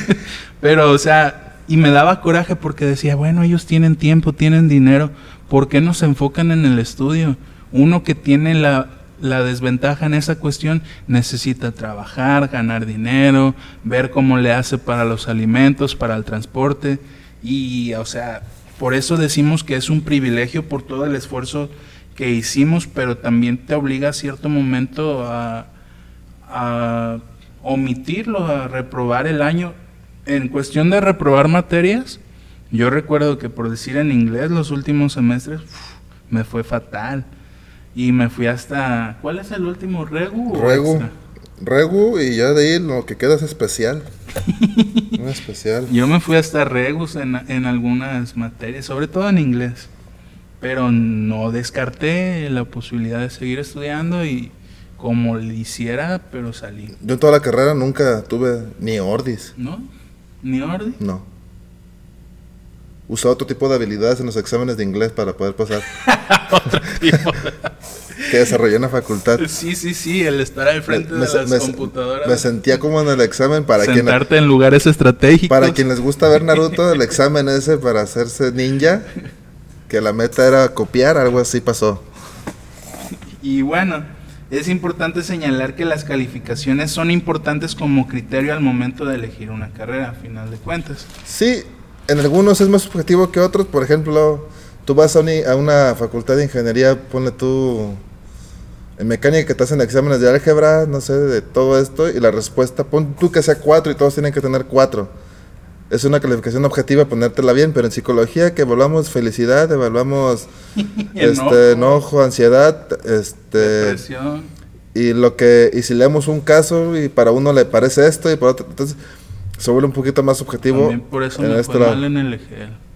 A: Pero, o sea, y me daba coraje porque decía, bueno, ellos tienen tiempo, tienen dinero, ¿por qué no se enfocan en el estudio? Uno que tiene la, la desventaja en esa cuestión necesita trabajar, ganar dinero, ver cómo le hace para los alimentos, para el transporte. Y, o sea, por eso decimos que es un privilegio por todo el esfuerzo que hicimos, pero también te obliga a cierto momento a, a omitirlo, a reprobar el año. En cuestión de reprobar materias, yo recuerdo que por decir en inglés los últimos semestres uf, me fue fatal. Y me fui hasta... ¿Cuál es el último? ¿Regu? o
B: Regu. Regu, y ya de ahí lo que queda es especial. Especial.
A: Yo me fui hasta Regus en, en algunas materias, sobre todo en inglés. Pero no descarté la posibilidad de seguir estudiando y como le hiciera, pero salí.
B: Yo en toda la carrera nunca tuve ni ordis.
A: ¿No? ¿Ni orden?
B: No. Usaba otro tipo de habilidades en los exámenes de inglés para poder pasar. que desarrollé en la facultad.
A: Sí, sí, sí, el estar al frente de las
B: me-
A: computadoras.
B: me sentía como en el examen para quien,
A: sentarte en lugares estratégicos.
B: para quien les gusta ver Naruto, el examen ese para hacerse ninja, que la meta era copiar, algo así pasó.
A: Y bueno, es importante señalar que las calificaciones son importantes como criterio al momento de elegir una carrera, a final de cuentas.
B: Sí, en algunos es más subjetivo que otros. Por ejemplo, tú vas a, a una facultad de ingeniería, ponle tú en mecánica que te hacen exámenes de álgebra, no sé, de todo esto, y la respuesta, pon tú que sea cuatro y todos tienen que tener cuatro. Es una calificación objetiva ponértela bien, pero en psicología que evaluamos felicidad, evaluamos este, enojo, ansiedad, este,
A: depresión.
B: y lo que y si leemos un caso y para uno le parece esto y para otro entonces se vuelve un poquito más subjetivo
A: También por eso
B: en
A: me
B: este
A: fue mal en el EGL.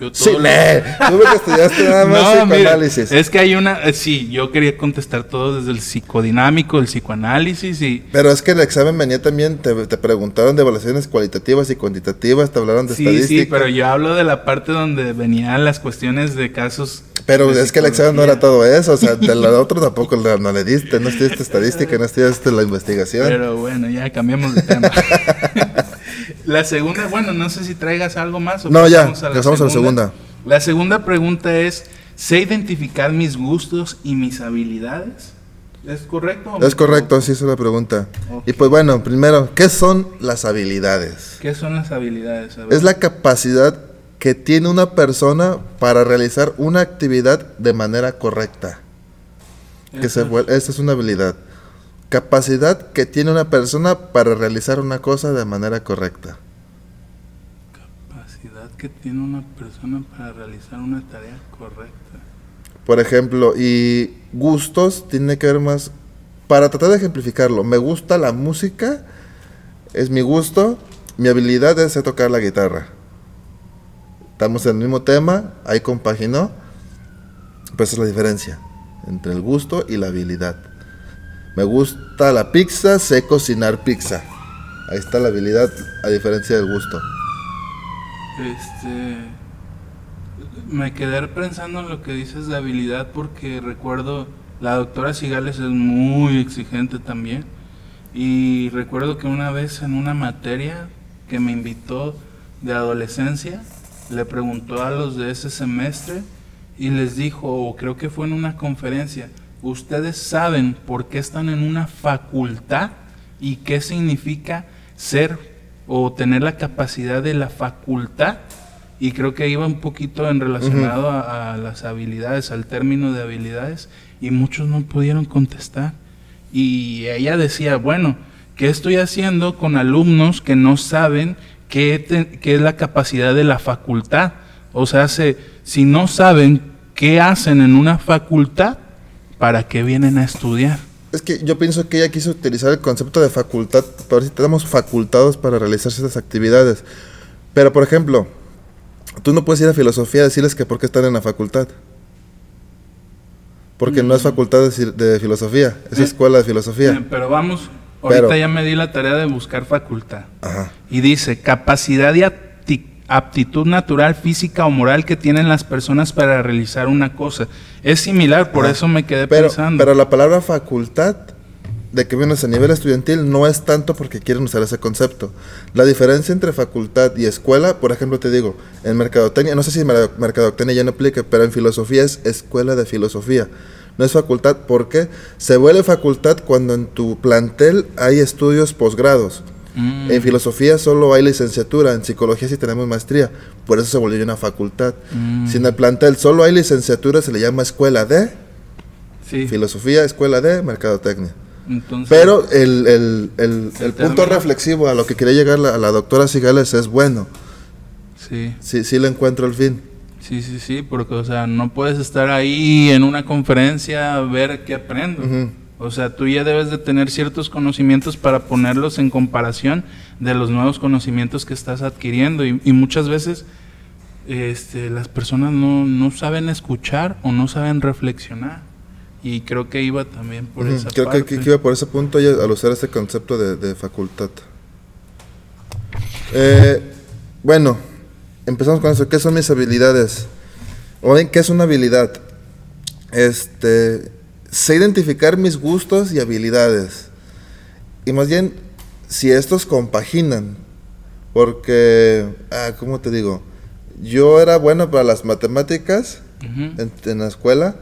A: Yo
B: Sí,
A: lo-
B: tú estudiaste nada más
A: No, mira,
B: psicoanálisis.
A: es que hay una, eh, sí, yo quería contestar todo desde el psicodinámico, el psicoanálisis y
B: Pero es que el examen venía también, te, te preguntaron de evaluaciones cualitativas y cuantitativas, te hablaron de
A: sí,
B: estadística.
A: sí, pero yo hablo de la parte donde venían las cuestiones de casos.
B: Pero
A: de
B: es que el examen no era todo eso, o sea, de lo otro tampoco le- no le diste, no estudiaste estadística, no estudiaste la investigación.
A: Pero bueno, ya cambiamos de tema. la segunda, bueno, no sé si traigas algo más. o
B: No, ya,
A: pasamos
B: pasamos a la segunda.
A: La segunda pregunta es, ¿sé identificar mis gustos y mis habilidades? ¿Es correcto?
B: es correcto, así es la pregunta. Y pues bueno, primero, ¿qué son las habilidades?
A: ¿Qué son las habilidades?
B: Es la capacidad que tiene una persona para realizar una actividad de manera correcta. Que se
A: Eso es-
B: vuel- esa es una habilidad. Capacidad que tiene una persona para realizar una cosa de manera correcta.
A: Capacidad que tiene una persona para realizar una tarea correcta.
B: Por ejemplo, y gustos tiene que ver más. Para tratar de ejemplificarlo, me gusta la música, es mi gusto, mi habilidad es tocar la guitarra. Estamos en el mismo tema, ahí compaginó, pues esa es la diferencia entre el gusto y la habilidad. Me gusta la pizza, sé cocinar pizza. Ahí está la habilidad a diferencia del gusto.
A: Este. Me quedé pensando en lo que dices de habilidad porque recuerdo la doctora Cigales es muy exigente también Y recuerdo que una vez en una materia que me invitó de adolescencia, le preguntó a los de ese semestre y les dijo, o creo que fue en una conferencia, ¿ustedes saben por qué están en una facultad y qué significa ser o tener la capacidad de la facultad? Y creo que iba un poquito en relacionado a, a las habilidades, al término de habilidades, y muchos no pudieron contestar. Y ella decía, bueno, ¿qué estoy haciendo con alumnos que no saben qué, es la capacidad de la facultad? O sea, si no saben qué hacen en una facultad, ¿para qué vienen a estudiar?
B: Es que yo pienso que ella quiso utilizar el concepto de facultad para ver si tenemos facultados para realizar ciertas actividades. Pero, por ejemplo, tú no puedes ir a filosofía a decirles que por qué están en la facultad. Porque no es mm. facultad de, filosofía, es eh, escuela de filosofía.
A: Eh, pero vamos, ahorita ya me di la tarea de buscar facultad. Y dice, capacidad y aptitud natural, física o moral que tienen las personas para realizar una cosa. Es similar, por eso me quedé pensando.
B: Pero la palabra facultad de que vienes a nivel estudiantil no es tanto porque quieren usar ese concepto. La diferencia entre facultad y escuela, por ejemplo, te digo, en mercadotecnia, no sé si mercadotecnia ya no aplica, pero en filosofía es escuela de filosofía. No es facultad porque se vuelve facultad cuando en tu plantel hay estudios posgrados. Mm. En filosofía solo hay licenciatura, en psicología sí tenemos maestría, por eso se volvió una facultad. Mm. Si en el plantel solo hay licenciatura, se le llama escuela de filosofía, escuela de mercadotecnia. Pero el, punto reflexivo a lo que quería llegar la, la doctora Sigales es bueno. Sí. Sí, sí le encuentro el fin.
A: Sí, sí, sí, porque, o sea, no puedes estar ahí en una conferencia a ver qué aprendo. O sea, tú ya debes de tener ciertos conocimientos para ponerlos en comparación de los nuevos conocimientos que estás adquiriendo. Y, muchas veces este, las personas no, no saben escuchar o no saben reflexionar. Y creo que iba también por esa
B: creo
A: parte.
B: Creo que, iba por ese punto al usar ese concepto de, facultad. Eh, bueno, empezamos con eso. ¿Qué son mis habilidades? O bien, ¿qué es una habilidad? Este, sé identificar mis gustos y habilidades. Y más bien, si estos compaginan. Porque, ah, ¿cómo te digo? Yo era bueno para las matemáticas en la escuela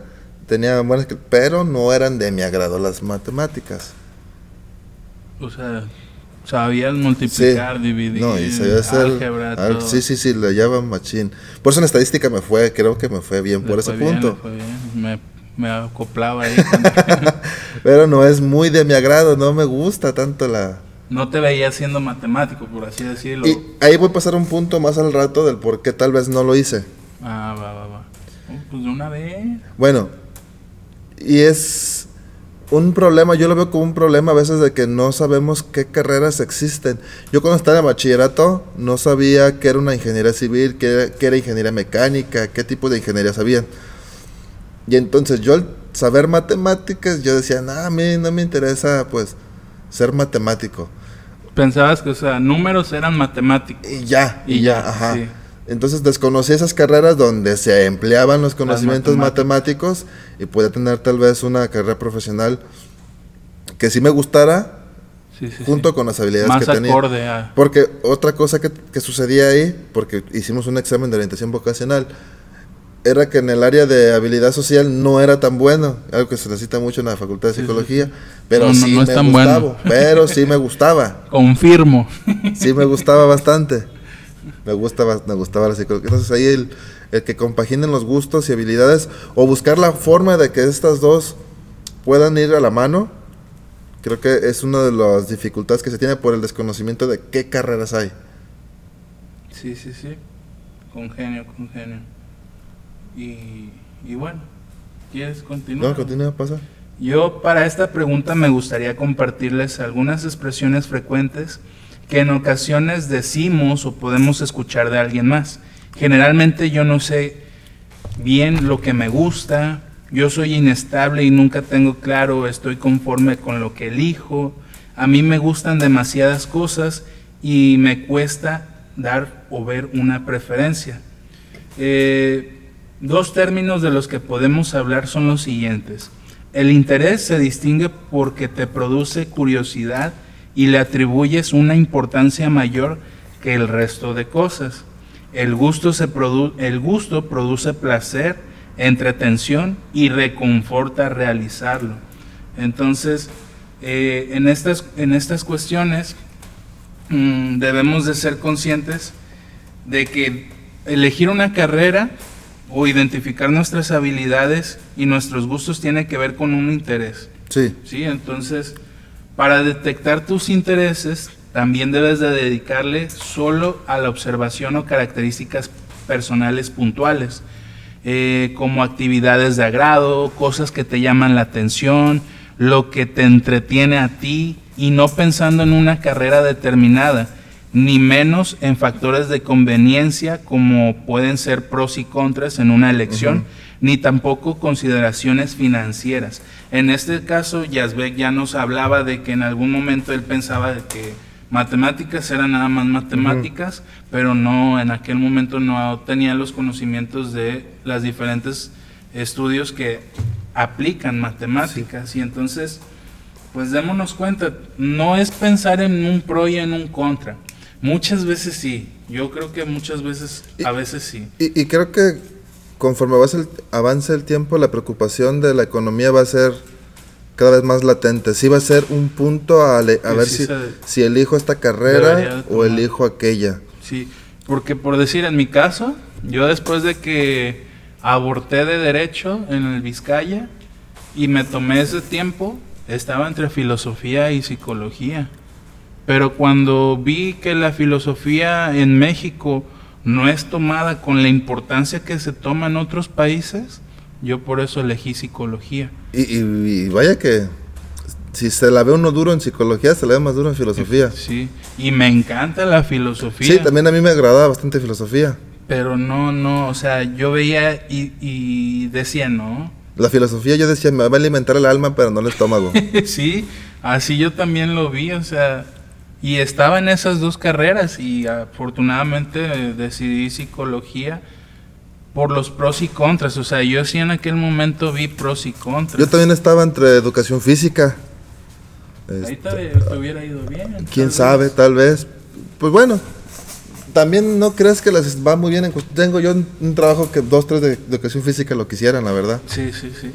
B: tenía buenas, pero no eran de mi agrado las matemáticas.
A: O sea, sabías multiplicar, dividir, no, y álgebra,
B: todo. Sí, sí, sí, le llamaban machín. Por eso en estadística me fue, creo que me fue bien por ese punto.
A: Me, fue bien. Me, acoplaba ahí.
B: pero no es muy de mi agrado, no me gusta tanto la...
A: No te veía siendo matemático, por así decirlo.
B: Y ahí voy a pasar un punto más al rato del por qué tal vez no lo hice.
A: Ah, va, va, va. Oh, pues de una vez.
B: Bueno, y es un problema, yo lo veo como un problema a veces de que no sabemos qué carreras existen. Yo cuando estaba en bachillerato no sabía qué era una ingeniería civil, qué era, ingeniería mecánica, qué tipo de ingeniería sabían. Y entonces yo al saber matemáticas, yo decía, no, a mí no me interesa pues ser matemático.
A: Pensabas que, o sea, números eran matemáticos.
B: Y ya, y, ya, ajá. Entonces desconocí esas carreras donde se empleaban los conocimientos matemáticos y podía tener tal vez una carrera profesional que sí me gustara junto con las habilidades que tenía. Porque otra cosa que, que, sucedía ahí, porque hicimos un examen de orientación vocacional, era que en el área de habilidad social no era tan bueno, algo que se necesita mucho en la facultad de psicología, pero sí me gustaba, pero sí me gustaba.
A: Confirmo.
B: Sí me gustaba bastante. Me gustaba, me gustaba la psicología. Entonces ahí el, el que compaginen los gustos y habilidades o buscar la forma de que estas dos puedan ir a la mano, creo que es una de las dificultades que se tiene por el desconocimiento de qué carreras hay.
A: Sí, sí, sí. Congenio, congenio. Y, y bueno, ¿quieres continuar?
B: No, continúa, pasa.
A: Yo para esta pregunta me gustaría compartirles algunas expresiones frecuentes que en ocasiones decimos o podemos escuchar de alguien más. Generalmente yo no sé bien lo que me gusta, yo soy inestable y nunca tengo claro, estoy conforme con lo que elijo, a mí me gustan demasiadas cosas y me cuesta dar o ver una preferencia. Eh, dos términos de los que podemos hablar son los siguientes. el interés se distingue porque te produce curiosidad y le atribuyes una importancia mayor que el resto de cosas. El gusto, se el gusto produce placer, entretención y reconforta realizarlo. Entonces, eh, en, estas, en estas cuestiones mm, debemos de ser conscientes de que elegir una carrera o identificar nuestras habilidades y nuestros gustos tiene que ver con un interés.
B: Sí.
A: Sí, entonces, para detectar tus intereses, también debes de dedicarle solo a la observación o características personales puntuales, eh, como actividades de agrado, cosas que te llaman la atención, lo que te entretiene a ti y no pensando en una carrera determinada, ni menos en factores de conveniencia como pueden ser pros y contras en una elección, ni tampoco consideraciones financieras. En este caso, Yazbek ya nos hablaba de que en algún momento él pensaba de que matemáticas eran nada más matemáticas, pero no, en aquel momento no tenía los conocimientos de las diferentes estudios que aplican matemáticas y entonces pues démonos cuenta, no es pensar en un pro y en un contra. Muchas veces sí, yo creo que muchas veces, a veces sí.
B: Y, creo que conforme avance el, tiempo, la preocupación de la economía va a ser cada vez más latente. Sí va a ser un punto a, ver si, si elijo esta carrera o elijo aquella.
A: Sí, porque por decir, en mi caso, yo después de que aborté de derecho en el Vizcaya y me tomé ese tiempo, estaba entre filosofía y psicología. Pero cuando vi que la filosofía en México no es tomada con la importancia que se toma en otros países, yo por eso elegí psicología.
B: Y, vaya que si se la ve uno duro en psicología, se la ve más duro en filosofía.
A: Sí, y me encanta la filosofía.
B: Sí, también a mí me agrada bastante filosofía.
A: Pero no, no, o sea, yo veía y, decía, no.
B: La filosofía yo decía, me va a alimentar el alma, pero no el estómago.
A: sí, así yo también lo vi, o sea, y estaba en esas dos carreras y afortunadamente decidí psicología por los pros y contras. O sea, yo sí en aquel momento vi pros y contras.
B: Yo también estaba entre educación física.
A: Ahí te, te, hubiera ido bien.
B: Quién sabe, tal vez. Pues bueno, también no crees que les va muy bien. En, tengo yo un, trabajo que dos, tres de, educación física lo quisieran, la verdad.
A: Sí, sí, sí.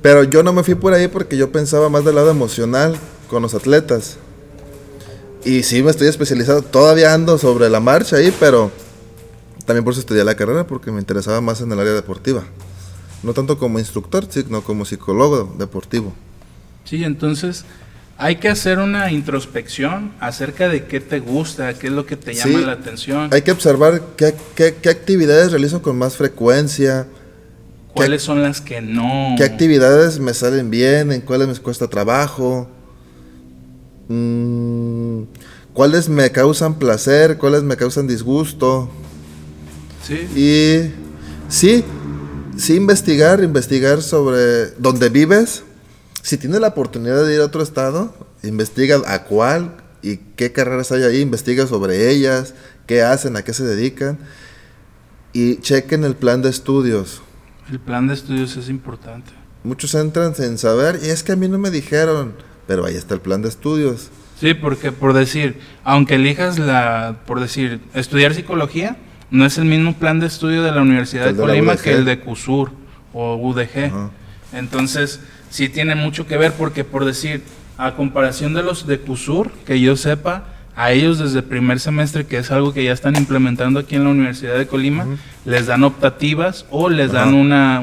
B: Pero yo no me fui por ahí porque yo pensaba más del lado emocional con los atletas. Y sí, me estoy especializado. Todavía ando sobre la marcha ahí, pero también por eso estudié la carrera porque me interesaba más en el área deportiva. No tanto como instructor, sino como psicólogo deportivo.
A: Sí, entonces hay que hacer una introspección acerca de qué te gusta, qué es lo que te llama la atención.
B: Hay que observar qué, qué, actividades realizo con más frecuencia.
A: ¿Cuáles son las que no?
B: ¿Qué actividades me salen bien? ¿En cuáles me cuesta trabajo? Mm, ¿Cuáles me causan placer? ¿Cuáles me causan disgusto?
A: Sí.
B: Y sí, sí investigar, investigar sobre dónde vives si tienes la oportunidad de ir a otro estado, investiga a cuál y qué carreras hay ahí, investiga sobre ellas, qué hacen, a qué se dedican y chequen el plan de estudios.
A: El plan de estudios es importante.
B: Muchos entran sin saber y es que a mí no me dijeron, pero ahí está el plan de estudios.
A: Sí, porque por decir, aunque elijas la, por decir, estudiar psicología, no es el mismo plan de estudio de la Universidad de, Colima que el de CUSUR o UDG. Entonces, sí tiene mucho que ver porque por decir, a comparación de los de CUSUR, que yo sepa, a ellos desde el primer semestre, que es algo que ya están implementando aquí en la Universidad de Colima, les dan optativas o les dan una,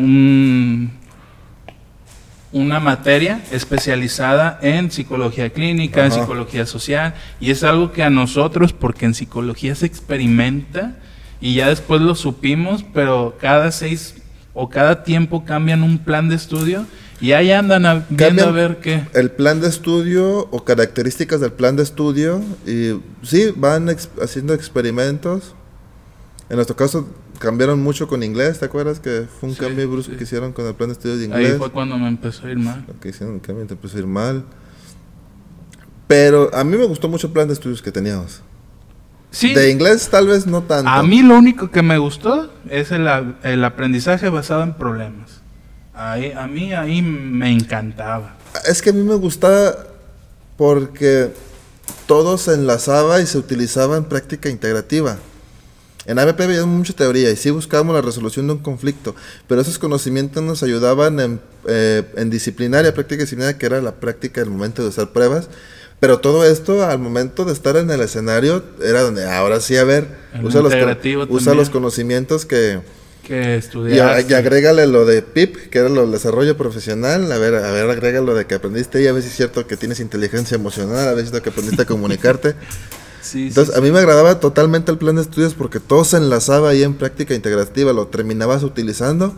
A: una materia especializada en psicología clínica, en psicología social, y es algo que a nosotros, porque en psicología se experimenta, y ya después lo supimos, pero cada seis o cada tiempo cambian un plan de estudio y ahí andan viendo a ver qué.
B: El plan de estudio o características del plan de estudio. Y sí, van haciendo experimentos. En nuestro caso cambiaron mucho con inglés, ¿te acuerdas? Que fue un cambio brusco que hicieron con el plan de estudio de inglés.
A: Ahí fue cuando me empezó a ir mal.
B: Que hicieron el cambio, te empezó a ir mal. Pero a mí me gustó mucho el plan de estudios que teníamos.
A: Sí.
B: De inglés tal vez no tanto.
A: A mí lo único que me gustó es el, el aprendizaje basado en problemas. Ahí, a mí ahí me encantaba.
B: Es que a mí me gustaba porque todo se enlazaba y se utilizaba en práctica integrativa. En ABP había mucha teoría y sí buscábamos la resolución de un conflicto, pero esos conocimientos nos ayudaban en, eh, en disciplinaria, práctica disciplinaria, que era la práctica del momento de hacer pruebas. Pero todo esto al momento de estar en el escenario era donde ahora sí, a ver, usa los, usa los conocimientos que...
A: Que
B: Y,
A: estudiaste.
B: y agrégale lo de PIP, que era lo del desarrollo profesional. A ver, a ver, agrega lo de que aprendiste y a ver si es cierto que tienes inteligencia emocional, a ver si es cierto que aprendiste a comunicarte.
A: Sí,
B: Entonces,
A: sí.
B: a mí me agradaba totalmente el plan de estudios porque todo se enlazaba ahí en práctica integrativa, lo terminabas utilizando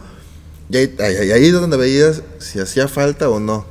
B: y ahí, ahí, es donde veías si hacía falta o no.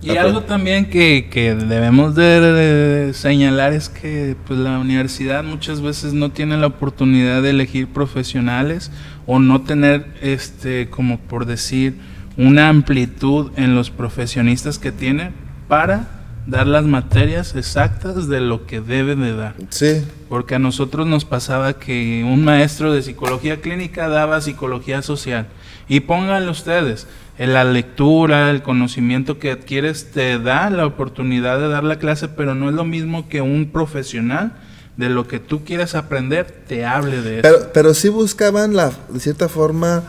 A: Y
B: Ah,
A: algo también que, que debemos de, de señalar es que pues la universidad muchas veces no tiene la oportunidad de elegir profesionales o no tener este como por decir una amplitud en los profesionistas que tiene para dar las materias exactas de lo que debe de dar.
B: Sí,
A: Porque a nosotros nos pasaba que un maestro de psicología clínica daba psicología social. Y pónganlo ustedes, en la lectura, el conocimiento que adquieres te da la oportunidad de dar la clase, pero no es lo mismo que un profesional de lo que tú quieres aprender te hable de eso.
B: pero, pero sí buscaban la, de cierta forma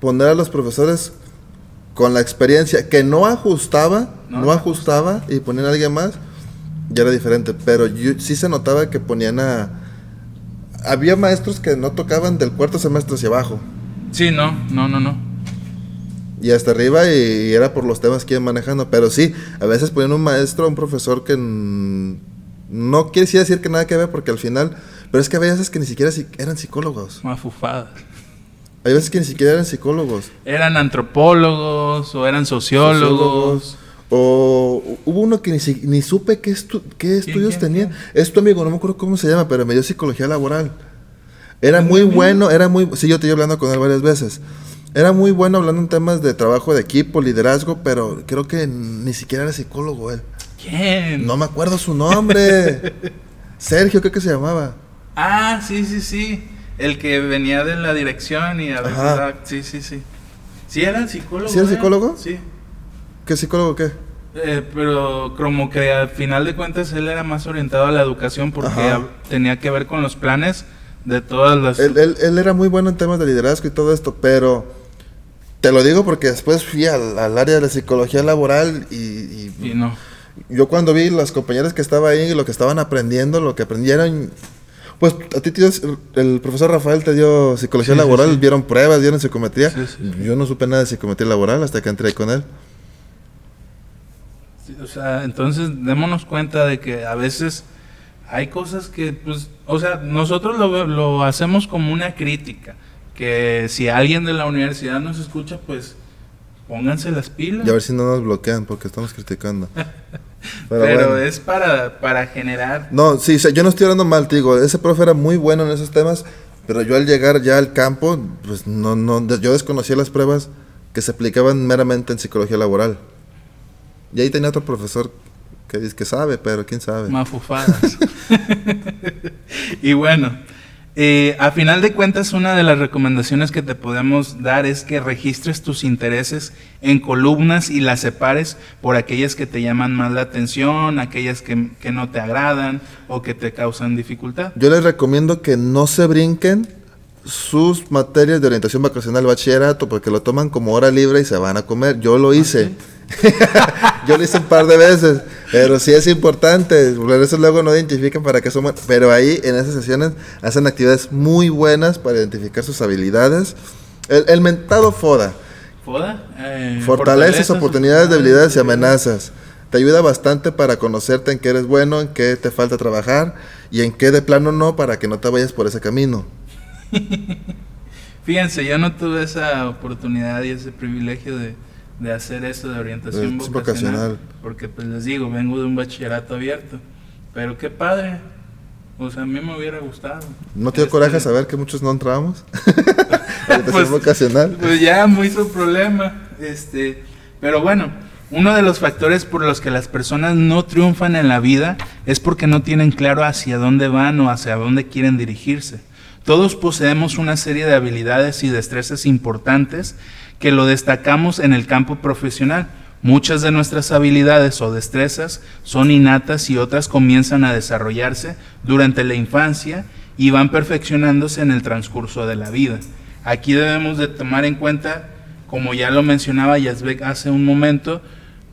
B: poner a los profesores con la experiencia que no ajustaba,
A: No,
B: no, ajustaba y ponían a alguien más, ya era diferente. Pero yo, sí se notaba que ponían a... Había maestros que no tocaban del cuarto semestre hacia abajo.
A: Sí, no, no, no, no.
B: Y hasta arriba y, y era por los temas que iban manejando. Pero sí, a veces ponían un maestro, un profesor que no quiere decir que nada que ver porque al final... Pero es que había veces que ni siquiera si- eran psicólogos.
A: Mafufadas.
B: Hay veces que ni siquiera eran psicólogos.
A: Eran antropólogos o eran sociólogos.
B: O hubo uno que ni, ni supe qué, estu- qué estudios tenía. Es tu amigo, no me acuerdo cómo se llama, pero me dio psicología laboral. Era
A: ¿Es mi
B: muy bueno, era muy... Sí, yo estoy hablando con él varias veces. Era muy bueno hablando en temas de trabajo de equipo, liderazgo, pero creo que ni siquiera era psicólogo él.
A: ¿Quién?
B: No me acuerdo su nombre. Sergio, creo que se llamaba.
A: Ah, sí, sí, sí. El que venía de la dirección y a veces.
B: Ajá.
A: sí, sí, sí. ¿Sí era el psicólogo?
B: ¿Sí era
A: eh?
B: psicólogo?
A: Sí.
B: ¿Qué psicólogo qué?
A: Eh, pero como que al final de cuentas él era más orientado a la educación porque
B: Ajá.
A: tenía que ver con los planes de todas las...
B: Él, él- él era muy bueno en temas de liderazgo y todo esto, pero te lo digo porque después fui al, al área de la psicología laboral y, y
A: Y no.
B: yo cuando vi las compañeras que estaban ahí y lo que estaban aprendiendo, lo que aprendieron, pues a ti dio- el profesor Rafael te dio psicología
A: Sí, sí,
B: laboral,
A: sí.
B: vieron pruebas, vieron psicometría.
A: Sí, sí, sí.
B: Yo no supe nada de psicometría laboral hasta que entré con él.
A: Sí, O sea, entonces démonos cuenta de que a veces hay cosas que, pues, o sea, nosotros lo, lo hacemos como una crítica. Que si alguien de la universidad nos escucha, pues pónganse las pilas.
B: Y a ver si no nos bloquean porque estamos criticando. Pero,
A: Pero,
B: bueno.
A: es para, para generar.
B: No, sí, yo no estoy hablando mal, te digo, ese profe era muy bueno en esos temas, pero yo al llegar ya al campo, pues no, no, yo desconocía las pruebas que se aplicaban meramente en psicología laboral. Y ahí tenía otro profesor que dice que sabe, pero quién sabe.
A: Mafufadas. y bueno, eh, a final de cuentas, una de las recomendaciones que te podemos dar es que registres tus intereses en columnas y las separes por aquellas que te llaman más la atención, aquellas que, que no te agradan o que te causan dificultad.
B: Yo les recomiendo que no se brinquen sus materias de orientación vacacional bachillerato porque lo toman como hora libre y se van a comer. Yo lo hice. Yo lo hice un par de veces, pero sí es importante. Por eso luego no identifican para qué son. Pero ahí en esas sesiones hacen actividades muy buenas para identificar sus habilidades. El, el mentado FODA.
A: ¿Foda? Eh, fortalezas,
B: oportunidades, debilidades y amenazas. Te ayuda bastante para conocerte en qué eres bueno, en qué te falta trabajar y en qué de plano no para que no te vayas por ese camino.
A: Fíjense, yo no tuve esa oportunidad y ese privilegio de, de hacer eso de orientación
B: Es
A: vocacional,
B: vocacional.
A: Porque pues les digo, vengo de un bachillerato abierto. Pero qué padre. O sea, a mí me hubiera gustado.
B: ¿No te dio
A: Este,
B: coraje saber que muchos no entramos? Orientación
A: Pues-
B: vocacional.
A: Pues ya muy su problema. Este, pero bueno, uno de los factores por los que las personas no triunfan en la vida es porque no tienen claro hacia dónde van o hacia dónde quieren dirigirse. Todos poseemos una serie de habilidades y destrezas importantes que lo destacamos en el campo profesional. Muchas de nuestras habilidades o destrezas son innatas y otras comienzan a desarrollarse durante la infancia y van perfeccionándose en el transcurso de la vida. Aquí debemos de tomar en cuenta, como ya lo mencionaba Yazbek hace un momento,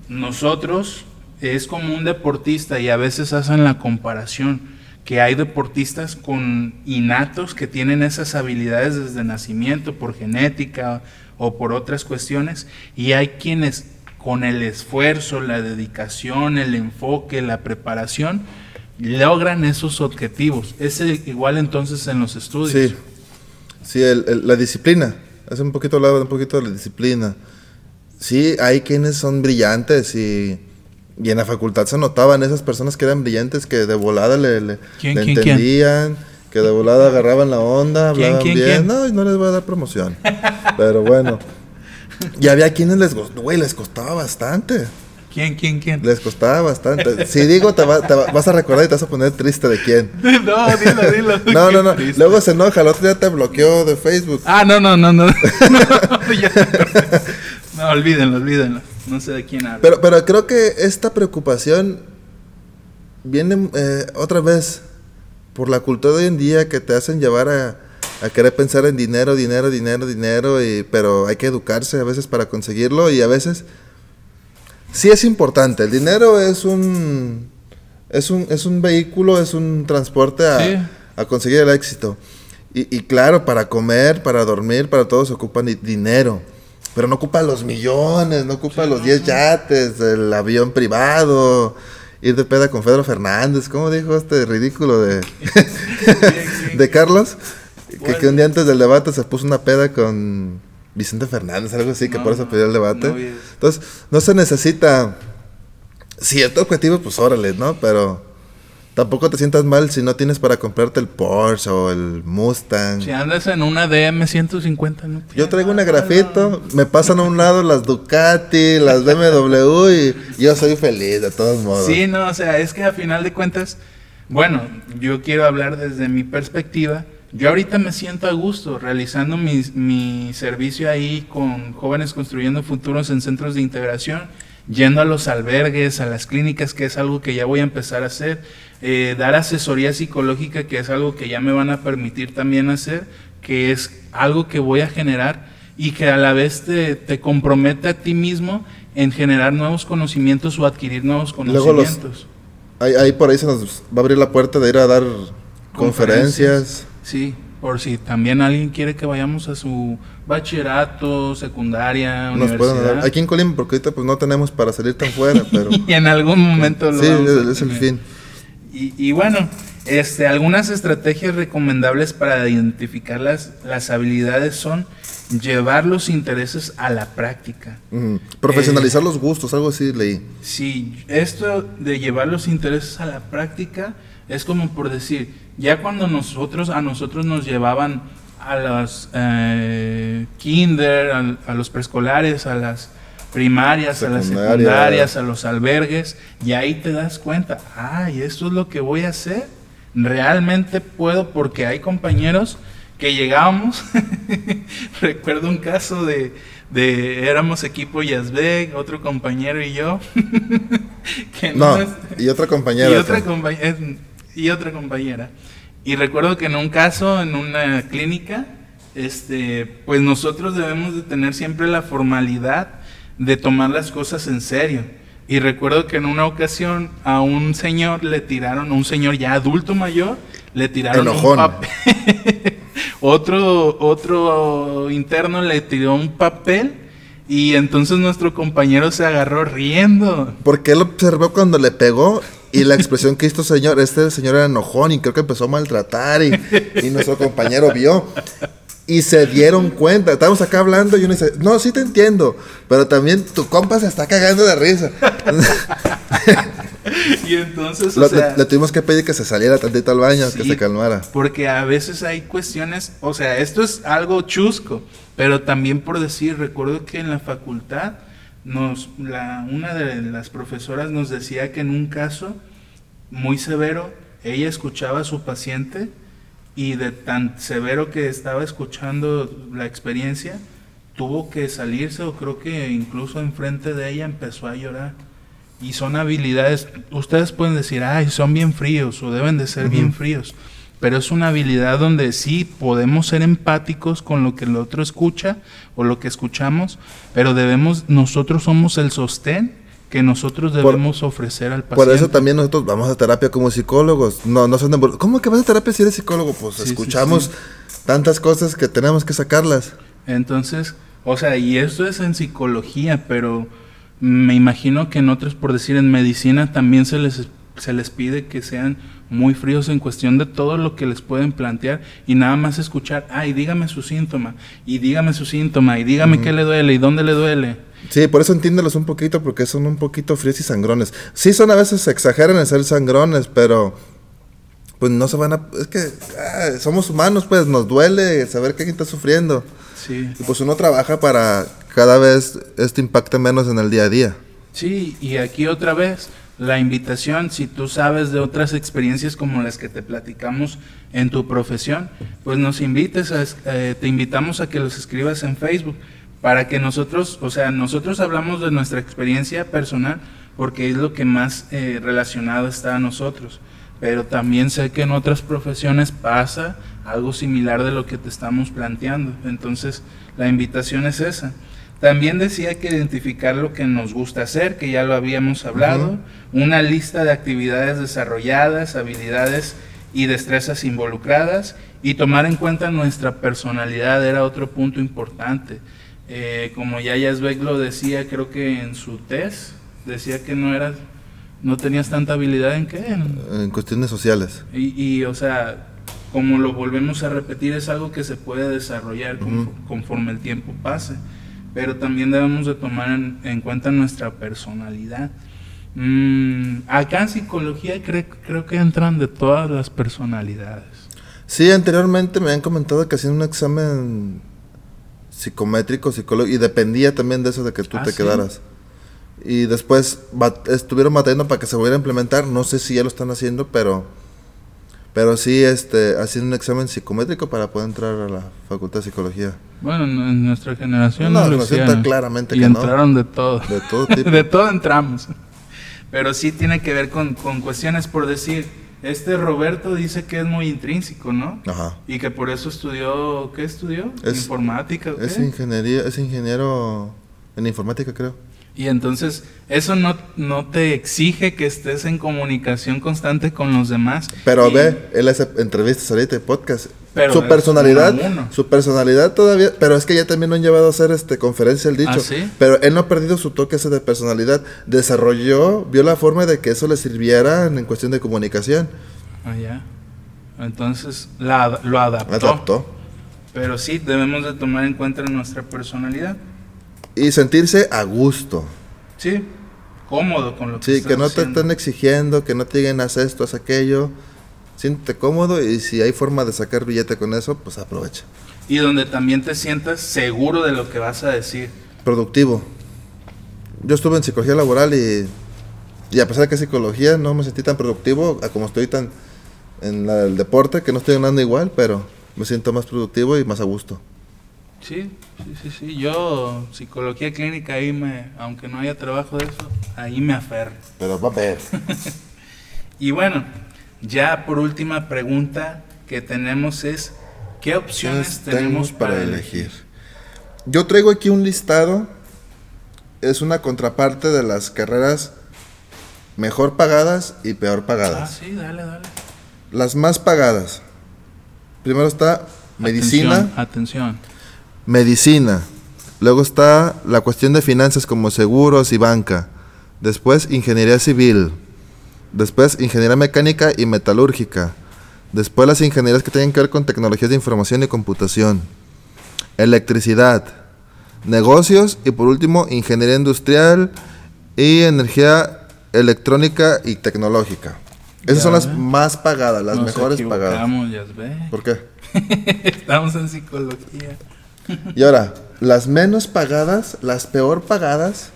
A: nosotros es como un deportista y a veces hacen la comparación que hay deportistas con innatos que tienen esas habilidades desde nacimiento por genética o por otras cuestiones y hay quienes con el esfuerzo, la dedicación, el enfoque, la preparación, logran esos objetivos. Es igual entonces en los estudios.
B: Sí, sí la disciplina. Hace un poquito hablaba un poquito de la disciplina. Sí, hay quienes son brillantes y, y en la facultad se notaban esas personas que eran brillantes que de volada le, le, entendían, que de volada agarraban la onda, hablaban bien. No, no les voy a dar promoción. Pero bueno. Y había quienes les, güey, les costaba bastante.
A: ¿Quién, quién, quién?
B: Les costaba bastante. Si digo, te, vas a recordar y te vas a poner triste de quién.
A: No, dilo, dilo.
B: no, no, no. Luego se enoja, el otro día te bloqueó de Facebook.
A: Ah, no, no, no, no. no, no olvídenlo, olvídenlo. No sé de quién habla.
B: Pero, pero creo que esta preocupación viene eh, otra vez por la cultura de hoy en día que te hacen llevar a a querer pensar en dinero, dinero, dinero, dinero, y, pero hay que educarse a veces para conseguirlo y a veces sí es importante. El dinero es un, es un, es un vehículo, es un transporte a, a conseguir el éxito. Y, y, claro, para comer, para dormir, para todo se ocupa dinero. Pero no ocupa los millones, no ocupa los 10 yates, el avión privado, ir de peda con Pedro Fernández. ¿Cómo dijo este ridículo de, de Carlos? Que, un día antes del debate se puso una peda con Vicente Fernández, algo así, que por eso pidió el debate. Entonces, no se necesita cierto objetivo, pues órale, ¿no? Pero tampoco te sientas mal si no tienes para comprarte el Porsche o el Mustang.
A: Si andas en una DM 150, ¿no?
B: Yo traigo una grafito, me pasan a un lado las Ducati, las BMW y yo soy feliz de todos modos.
A: Sí, no, o sea, es que a final de cuentas, bueno, yo quiero hablar desde mi perspectiva yo ahorita me siento a gusto realizando mi, mi, servicio ahí con jóvenes construyendo futuros en centros de integración, yendo a los albergues, a las clínicas, que es algo que ya voy a empezar a hacer, eh, dar asesoría psicológica, que es algo que ya me van a permitir también hacer, que es algo que voy a generar y que a la vez te, te compromete a ti mismo en generar nuevos conocimientos o adquirir nuevos conocimientos.
B: ahí, por ahí se nos va a abrir la puerta de ir a dar conferencias
A: Sí, por si también alguien quiere que vayamos a su bachillerato, secundaria, Nos universidad.
B: aquí en Colima, porque ahorita pues no tenemos para salir tan fuera, pero...
A: y en algún momento
B: lo Sí, es, el fin.
A: Y, bueno, este, algunas estrategias recomendables para identificar las, las habilidades son llevar los intereses a la práctica.
B: Profesionalizar eh, los gustos, algo así leí.
A: Sí, esto de llevar los intereses a la práctica es como por decir, ya cuando nosotros, a nosotros nos llevaban a los eh, kinder, a, los preescolares, a las primarias, a las secundarias, a los albergues, y ahí te das cuenta, ay, esto es lo que voy a hacer. Realmente puedo porque hay compañeros que llegábamos, recuerdo un caso de, de éramos equipo Yazbek, otro compañero y yo.
B: que no, y otra compañera.
A: Y otra compañera y otra compañera. Y recuerdo que en un caso, en una clínica, este, pues nosotros debemos de tener siempre la formalidad de tomar las cosas en serio. Y recuerdo que en una ocasión a un señor le tiraron, un señor ya adulto mayor, le tiraron un papel. otro, otro interno le tiró un papel y entonces nuestro compañero se agarró riendo.
B: Porque él observó cuando le pegó y la expresión que hizo señor, este señor era enojón y creo que empezó a maltratar y, nuestro compañero vio. Y se dieron cuenta. Estábamos acá hablando y uno dice, no, sí te entiendo, pero también tu compa se está cagando de risa.
A: y entonces,
B: le, tuvimos que pedir que se saliera tantito al baño, que se calmara.
A: Porque a veces hay cuestiones, o sea, esto es algo chusco, pero también por decir, recuerdo que en la facultad nos, la, una de las profesoras nos decía que en un caso muy severo, ella escuchaba a su paciente y de tan severo que estaba escuchando la experiencia, tuvo que salirse o creo que incluso enfrente de ella empezó a llorar. Y son habilidades, ustedes pueden decir, ay, son bien fríos o deben de ser bien fríos, pero es una habilidad donde sí podemos ser empáticos con lo que el otro escucha o lo que escuchamos, pero debemos, nosotros somos el sostén que nosotros debemos ofrecer al paciente.
B: Por eso también nosotros vamos a terapia como psicólogos. No, no son de, ¿Cómo que vas a terapia si eres psicólogo? Pues escuchamos tantas cosas que tenemos que sacarlas.
A: Entonces, o sea, y esto es en psicología, pero me imagino que en otros, por decir, en medicina también se les, se les pide que sean muy fríos en cuestión de todo lo que les pueden plantear y nada más escuchar, ay, dígame su síntoma, y dígame su síntoma, y dígame qué le duele y dónde le duele.
B: Sí, por eso entiéndelos un poquito, porque son un poquito fríos y sangrones. Sí, son a veces, exageran en ser sangrones, pero pues no se van a... Es que ah, somos humanos, pues nos duele saber que alguien está sufriendo.
A: Sí.
B: Y pues uno trabaja para cada vez esto impacte menos en el día a día.
A: Sí, y aquí otra vez la invitación, si tú sabes de otras experiencias como las que te platicamos en tu profesión, pues nos invites, a, eh, te invitamos a que los escribas en Facebook para que nosotros, o sea, nosotros hablamos de nuestra experiencia personal porque es lo que más eh, relacionado está a nosotros, pero también sé que en otras profesiones pasa algo similar de lo que te estamos planteando, entonces la invitación es esa. También decía que identificar lo que nos gusta hacer, que ya lo habíamos hablado, una lista de actividades desarrolladas, habilidades y destrezas involucradas y tomar en cuenta nuestra personalidad era otro punto importante. Eh, como ya Yazbek lo decía, creo que en su test, decía que no eras, no tenías tanta habilidad en qué?
B: En, cuestiones sociales.
A: Y, o sea, como lo volvemos a repetir, es algo que se puede desarrollar conforme el tiempo pase, pero también debemos de tomar en, cuenta nuestra personalidad. Mm, acá en psicología creo, creo que entran de todas las personalidades.
B: Sí, anteriormente me han comentado que hacían un examen psicométrico, psicólogo, y dependía también de eso de que tú ah, te quedaras. Y después estuvieron batallando para que se volviera a implementar, no sé si ya lo están haciendo, pero pero sí este haciendo un examen psicométrico para poder entrar a la Facultad de Psicología.
A: Bueno, en nuestra generación no, lo hicieron.
B: claramente
A: y entraron de todo.
B: De todo tipo.
A: de todo entramos. Pero sí tiene que ver con, con cuestiones por decir, este Roberto dice que es muy intrínseco, ¿no?
B: Ajá.
A: Y que por eso estudió, ¿qué estudió? informática. ¿o
B: Es ingeniería, es ingeniero en informática, creo.
A: Y entonces eso no, no te exige que estés en comunicación constante con los demás.
B: Pero ve, él hace entrevistas ahorita, podcast. su personalidad, su personalidad todavía, pero es que ya también lo han llevado a hacer este conferencia el dicho. ¿Ah,
A: sí?
B: Pero él no ha perdido su toque ese de personalidad. Desarrolló, vio la forma de que eso le sirviera en, cuestión de comunicación.
A: Ah, ya. Entonces la, lo adaptó.
B: Adaptó.
A: Pero sí, debemos de tomar en cuenta nuestra personalidad.
B: Y sentirse a gusto.
A: Sí, cómodo con lo
B: que Sí, que no te estén exigiendo, que no te digan haz esto, haz aquello siéntete cómodo y si hay forma de sacar billete con eso, pues aprovecha.
A: Y donde también te sientas seguro de lo que vas a decir.
B: Productivo. Yo estuve en psicología laboral y, y a pesar de que es psicología no me sentí tan productivo como estoy tan en el deporte, que no estoy ganando igual, pero me siento más productivo y más a gusto.
A: Sí, sí, sí, sí. Yo, psicología clínica, ahí me, aunque no haya trabajo de eso, ahí me aferro.
B: Pero va a ver.
A: y bueno, ya por última pregunta que tenemos es, ¿qué opciones tenemos para, elegir?
B: Yo traigo aquí un listado, es una contraparte de las carreras mejor pagadas y peor pagadas.
A: Ah, sí, dale, dale.
B: Las más pagadas. Primero está medicina.
A: atención.
B: Medicina. Luego está la cuestión de finanzas como seguros y banca. Después ingeniería civil. Después, ingeniería mecánica y metalúrgica. Después, las ingenierías que tienen que ver con tecnologías de información y computación. Electricidad. Negocios. Y por último, ingeniería industrial y energía electrónica y tecnológica. Esas son las más pagadas, las mejores pagadas. ¿Por qué?
A: Estamos en psicología.
B: Y ahora, las menos pagadas, las peor pagadas,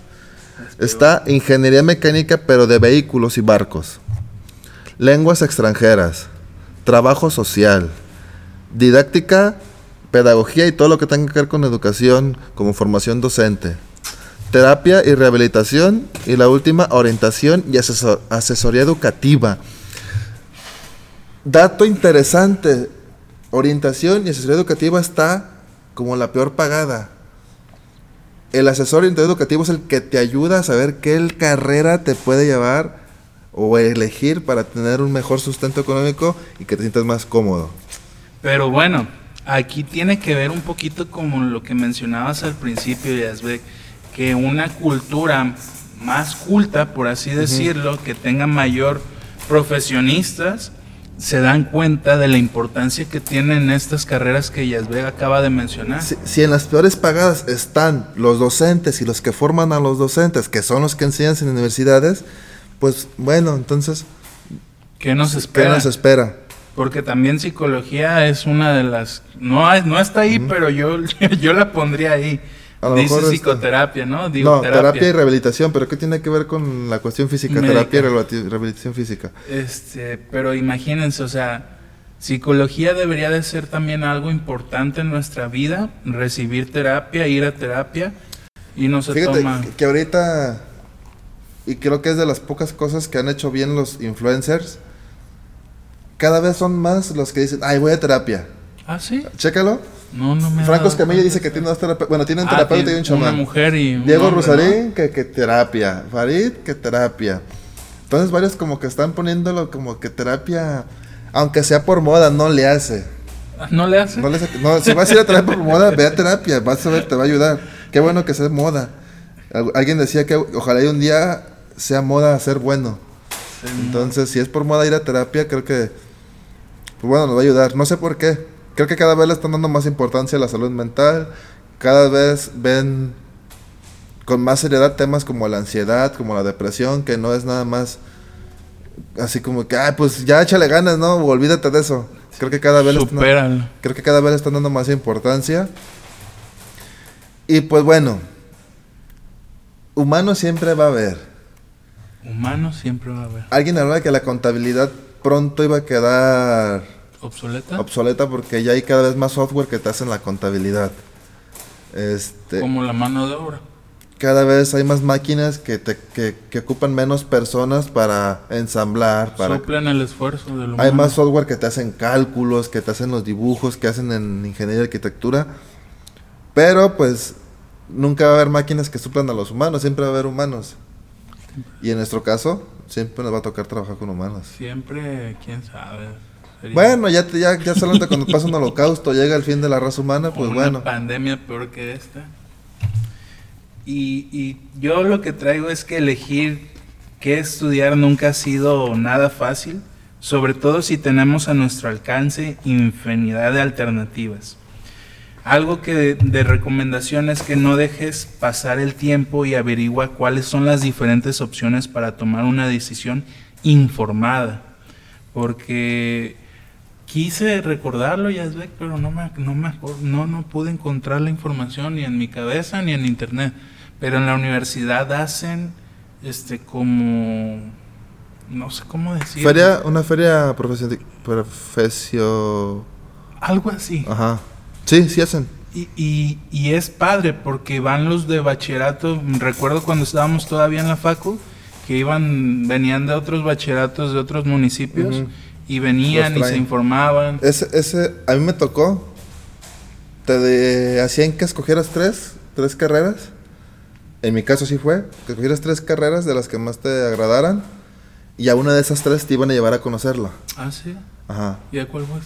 B: Está ingeniería mecánica, pero de vehículos y barcos. Lenguas extranjeras. Trabajo social. Didáctica pedagogía y todo lo que tenga que ver con educación como formación docente, terapia y rehabilitación y la última, orientación y asesor- asesoría educativa. Dato interesante, orientación y asesoría educativa está como la peor pagada. El asesor educativo es el que te ayuda a saber qué carrera te puede llevar o elegir para tener un mejor sustento económico y que te sientas más cómodo.
A: Pero bueno, aquí tiene que ver un poquito como lo que mencionabas al principio, Yasbek, que una cultura más culta, por así decirlo, que tenga mayor profesionistas, se dan cuenta de la importancia que tienen estas carreras que Yasbek acaba de mencionar.
B: Si, si en las peores pagadas están los docentes y los que forman a los docentes, que son los que enseñan en universidades, pues bueno, entonces,
A: ¿Qué nos
B: ¿qué
A: espera?
B: nos espera?
A: Porque también psicología es una de las... No, no está ahí, pero yo, yo la pondría ahí.
B: A lo
A: Dice
B: mejor está-
A: psicoterapia, ¿no? Digo,
B: no, terapia. y rehabilitación, pero ¿qué tiene que ver con la cuestión física?
A: Médica.
B: Terapia y rehabilita- rehabilitación física.
A: Este, pero imagínense, o sea, psicología debería de ser también algo importante en nuestra vida, recibir terapia, ir a terapia y no se
B: Fíjate
A: toma.
B: que ahorita, y creo que es de las pocas cosas que han hecho bien los influencers, cada vez son más los que dicen, ay, voy a terapia.
A: Ah, sí.
B: Chécalo.
A: No, no me.
B: Franco Escamilla dice que tiene dos terapeutas. Bueno, tiene un
A: Ah,
B: terapeuta y un chamán.
A: Una mujer y. un
B: Diego
A: hombre,
B: Rosarín, que, que terapia. Farid, que terapia. Entonces varios como que están poniéndolo como que terapia, aunque sea por moda, no le hace.
A: ¿no? ¿No le hace?
B: No le hace- no, si vas a ir a terapia por moda, ve a terapia, vas a ver, te va a ayudar. Qué bueno que sea moda. Al- Alguien decía que ojalá y un día sea moda ser bueno. Entonces, si es por moda ir a terapia, creo que, pues bueno, nos va a ayudar. No sé por qué. Creo que cada vez le están dando más importancia a la salud mental. Cada vez ven con más seriedad temas como la ansiedad, como la depresión, que no es nada más así como que, ay, pues ya échale ganas, ¿no? O olvídate de eso. Creo que cada vez le están-. Creo que cada vez le están dando más importancia. Y pues bueno, humano siempre va a haber.
A: Humano siempre va a haber.
B: Alguien hablaba que la contabilidad pronto iba a quedar
A: ¿Obsoleta?
B: obsoleta porque ya hay cada vez más software que te hacen la contabilidad. Este,
A: Como la mano de obra.
B: cada vez hay más máquinas que, te, que, que ocupan menos personas para ensamblar, para
A: Suplen el esfuerzo del humano.
B: Hay más software que te hacen cálculos, que te hacen los dibujos, que hacen en ingeniería y arquitectura. Pero pues nunca va a haber máquinas que suplan a los humanos, siempre va a haber humanos. Y en nuestro caso, siempre nos va a tocar trabajar con humanos.
A: Siempre, quién sabe.
B: Bueno, ya, te- ya, ya solamente cuando pasa un holocausto, llega el fin de la raza humana, pues
A: una
B: bueno.
A: pandemia peor que esta. Y, y yo lo que traigo es que elegir qué estudiar nunca ha sido nada fácil, sobre todo si tenemos a nuestro alcance infinidad de alternativas. Algo que de, de recomendación es que no dejes pasar el tiempo y averigua cuáles son las diferentes opciones para tomar una decisión informada. Porque quise recordarlo, Yazbek, pero no me, no me no, no pude encontrar la información ni en mi cabeza ni en internet. Pero en la universidad hacen este como no sé cómo decir.
B: Feria, una feria profesio... profesio...
A: Algo así.
B: Ajá. Sí, sí hacen.
A: Y, y, y es padre porque van los de bachillerato. Recuerdo cuando estábamos todavía en la facu que iban, venían de otros bachilleratos de otros municipios
B: Ujú.
A: Y venían y se informaban.
B: Ese, ese, a mí me tocó. Te de- hacían que escogieras tres, tres carreras. En mi caso sí fue, que escogieras tres carreras de las que más te agradaran. Y a una de esas tres te iban a llevar a conocerla.
A: Ah, sí.
B: Ajá.
A: ¿Y a cuál fue?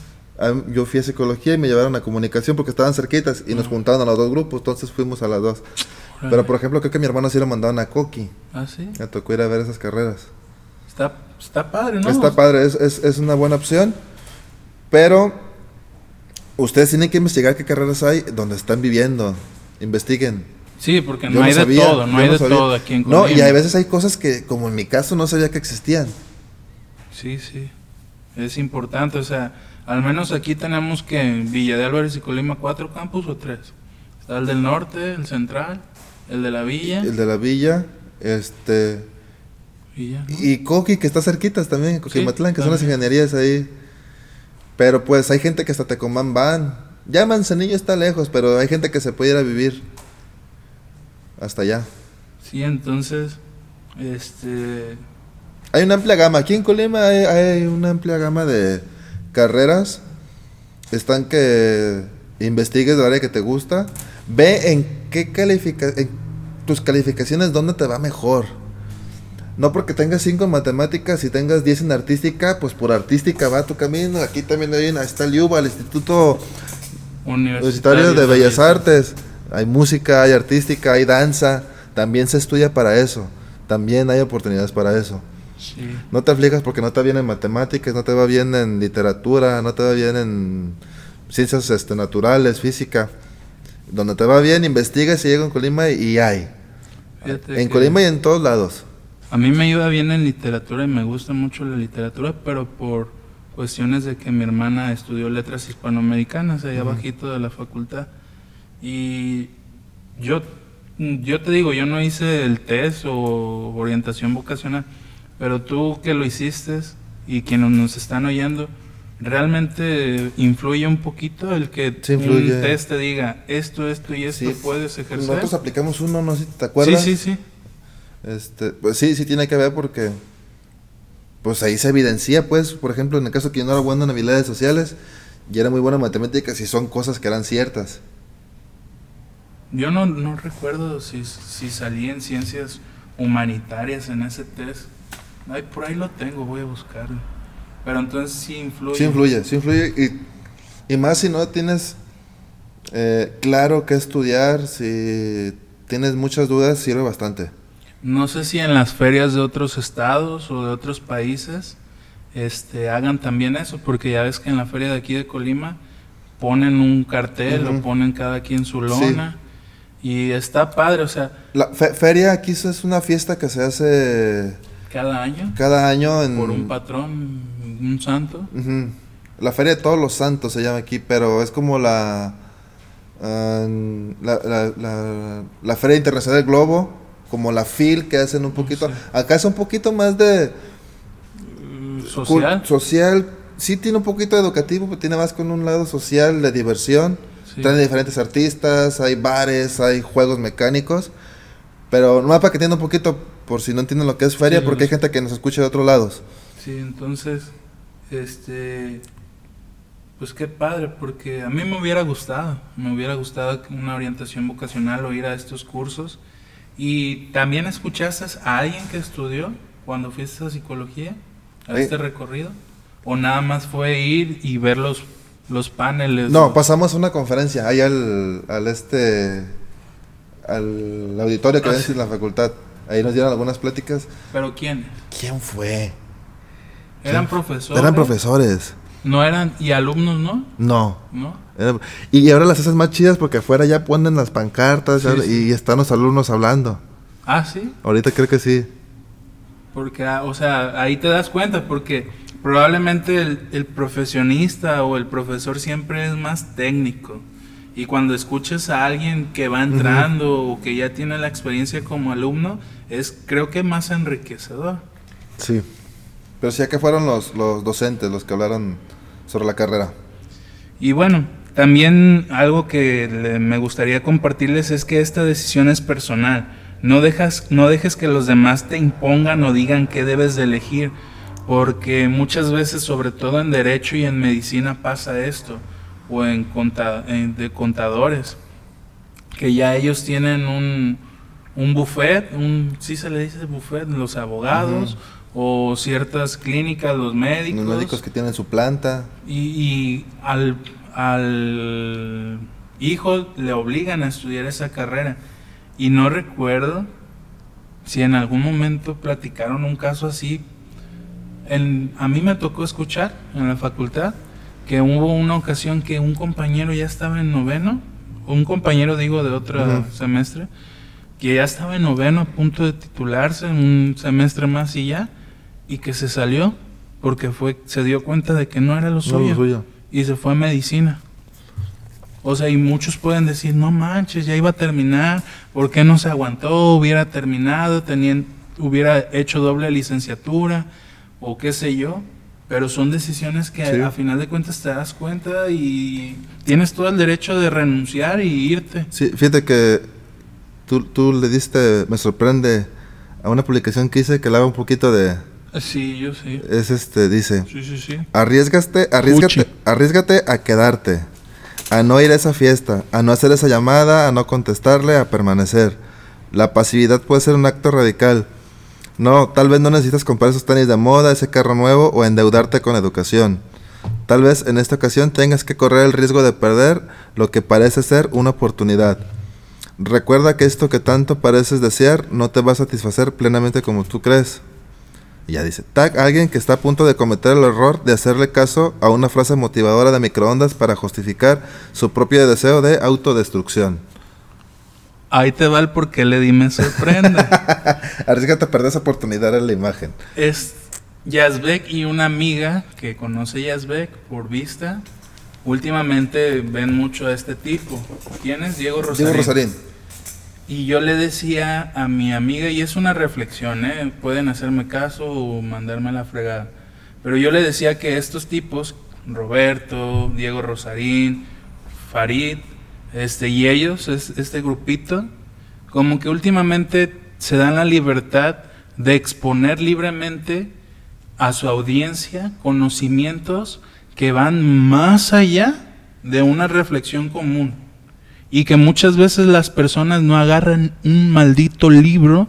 B: Yo fui a psicología y me llevaron a comunicación porque estaban cerquitas y nos juntaron a los dos grupos, entonces fuimos a las dos. Pero por ejemplo, creo que mi hermano sí lo mandaban a Coqui.
A: Ah, sí.
B: Me tocó ir a ver esas carreras.
A: Está, está padre, ¿no?
B: Está padre, es, es, es una buena opción. Pero ustedes tienen que investigar qué carreras hay donde están viviendo. Investiguen.
A: Sí, porque no hay de todo, no hay de
B: sabía.
A: todo aquí en
B: No,
A: Colima.
B: y a veces hay cosas que, como en mi caso, no sabía que existían.
A: Sí, sí. Es importante, o sea, al menos aquí tenemos que en Villa de Álvarez y Colima cuatro campus o tres. Está el del norte, el central, el de la villa.
B: El de la villa, este.
A: Y ya, ¿no?
B: Y Coqui, que está cerquitas también, Coquimatlán, que son las ingenierías ahí. Pero pues hay gente que hasta Tecomán van. Ya Manzanillo está lejos, pero hay gente que se puede ir a vivir hasta allá.
A: Sí, entonces, este...
B: Hay una amplia gama. Aquí en Colima hay, hay una amplia gama de carreras. Están que investigues del área que te gusta. Ve en qué califica en tus calificaciones dónde te va mejor. No porque tengas 5 en matemáticas y tengas 10 en artística, pues por artística va tu camino. Aquí también hay una, está el IUBA, el Instituto Universitario de Bellas Artes. Hay música, hay artística, hay danza. También se estudia para eso. También hay oportunidades para eso.
A: Sí.
B: No te aflijas porque no te va bien en matemáticas, no te va bien en literatura, no te va bien en ciencias este, naturales, física. Donde te va bien, investiga si llega en Colima y hay.
A: Fíjate
B: En Colima y en todos lados.
A: A mí me iba bien en literatura y me gusta mucho la literatura, pero por cuestiones de que mi hermana estudió letras hispanoamericanas allá
B: Ujú.
A: bajito de la facultad. Y yo, yo te digo, yo no hice el test o orientación vocacional, pero tú que lo hiciste y quienes nos están oyendo, realmente influye un poquito el que
B: Sí,
A: un test te diga esto, esto y esto
B: Sí.
A: puedes ejercer.
B: Nosotros aplicamos uno, no sé si te acuerdas.
A: Sí, sí, sí.
B: Este, pues sí, sí tiene que ver porque pues ahí se evidencia, pues, por ejemplo, en el caso que yo no era bueno en habilidades sociales y era muy bueno en matemáticas y son cosas que eran ciertas.
A: Yo no, no recuerdo si, si salí en ciencias humanitarias en ese test. Ay, por ahí lo tengo, voy a buscarlo. Pero entonces sí influye.
B: Sí influye, sí influye y, y más si no tienes eh, claro qué estudiar, si tienes muchas dudas, sirve bastante.
A: No sé si en las ferias de otros estados o de otros países este, hagan también eso, porque ya ves que en la feria de aquí de Colima ponen un cartel
B: Ujú.
A: o ponen cada quien su lona. Y está padre, o sea,
B: La fe- feria aquí es una fiesta que se hace
A: cada año
B: cada año en...
A: por un patrón, un santo.
B: La Feria de Todos los Santos se llama aquí, pero es como la, ah, la, la- la- la Feria Internacional del Globo, como la FIL que hacen un poquito.
A: Sí.
B: Acá es un poquito más de
A: Mm, Social.
B: social. Sí tiene un poquito de educativo, pero tiene más con un lado social, de diversión.
A: Sí.
B: Traen diferentes artistas, hay bares, hay juegos mecánicos. Pero no para que entiendan un poquito, por si no entienden lo que es feria,
A: Sí,
B: porque hay gente que nos escucha de otros lados.
A: Sí, entonces, este, pues qué padre, porque a mí me hubiera gustado, me hubiera gustado una orientación vocacional o ir a estos cursos. Y también escuchaste a alguien que estudió cuando fuiste a psicología, a
B: Sí.
A: este recorrido, o nada más fue ir y ver los, los paneles.
B: No,
A: los-
B: pasamos una conferencia ahí al, al este al auditorio que
A: Ah, sí.
B: en la facultad. Ahí nos dieron algunas pláticas.
A: Pero quiénes?
B: ¿Quién fue?
A: Eran
B: ¿Quién?
A: profesores.
B: Eran profesores.
A: No eran y alumnos, ¿no?
B: No.
A: ¿No?
B: Era- y ahora las haces más chidas porque afuera ya ponen las pancartas
A: Sí,
B: ya-
A: sí.
B: y están los alumnos hablando.
A: Ah, sí.
B: Ahorita creo que sí.
A: Porque, ah, o sea, ahí te das cuenta, porque probablemente el, el profesionista o el profesor siempre es más técnico. Y cuando escuchas a alguien que va entrando o que ya tiene la experiencia como alumno, es creo que más enriquecedor.
B: Sí. Pero sí, acá fueron los, los docentes los que hablaron sobre la carrera.
A: Y bueno, también algo que le- me gustaría compartirles es que esta decisión es personal. No, dejas, no dejes que los demás te impongan o digan qué debes de elegir, porque muchas veces, sobre todo en derecho y en medicina, pasa esto, o en, conta- en- de contadores, que ya ellos tienen un, un buffet, un, sí se le dice buffet, los abogados, o ciertas clínicas, los médicos.
B: Los médicos que tienen su planta.
A: Y, y al, al hijo le obligan a estudiar esa carrera. Y no recuerdo si en algún momento platicaron un caso así. En- a mí me tocó escuchar en la facultad que hubo una ocasión que un compañero ya estaba en noveno, un compañero digo de otro semestre, que ya estaba en noveno a punto de titularse, un semestre más y ya, y que se salió porque fue se dio cuenta de que no era lo
B: No,
A: suyo
B: lo suyo.
A: y se fue a medicina. O sea, y muchos pueden decir, no manches, ya iba a terminar, ¿por qué no se aguantó? Hubiera terminado, tenían, hubiera hecho doble licenciatura, o qué sé yo. pero son decisiones que
B: Sí.
A: a final de cuentas te das cuenta y tienes todo el derecho de renunciar y irte.
B: Sí, fíjate que tú, tú le diste, me sorprende, a una publicación que hice que le haga un poquito de...
A: Sí, yo sí.
B: Es este, dice,
A: Sí, sí, sí.
B: arriesgaste, arriesgate, arriesgate a quedarte, a no ir a esa fiesta, a no hacer esa llamada, a no contestarle, a permanecer. La pasividad puede ser un acto radical. No, tal vez no necesitas comprar esos tenis de moda, ese carro nuevo o endeudarte con educación. Tal vez en esta ocasión tengas que correr el riesgo de perder lo que parece ser una oportunidad. Recuerda que esto que tanto pareces desear no te va a satisfacer plenamente como tú crees. Y ya dice, tag alguien que está a punto de cometer el error de hacerle caso a una frase motivadora de microondas para justificar su propio deseo de autodestrucción.
A: Ahí te va el por qué le di me sorprende.
B: Arriesgate a perder esa oportunidad en la imagen.
A: es Yazbek y una amiga que conoce Yazbek por vista. Últimamente ven mucho a este tipo. ¿Quién es? Diego Rosarín.
B: Diego Rosarín.
A: Y yo le decía a mi amiga, y es una reflexión, ¿eh? pueden hacerme caso o mandarme a la fregada, pero yo le decía que estos tipos, Roberto, Diego Rosarín, Farid, este, y ellos, es- este grupito, como que últimamente se dan la libertad de exponer libremente a su audiencia conocimientos que van más allá de una reflexión común y que muchas veces las personas no agarran un maldito libro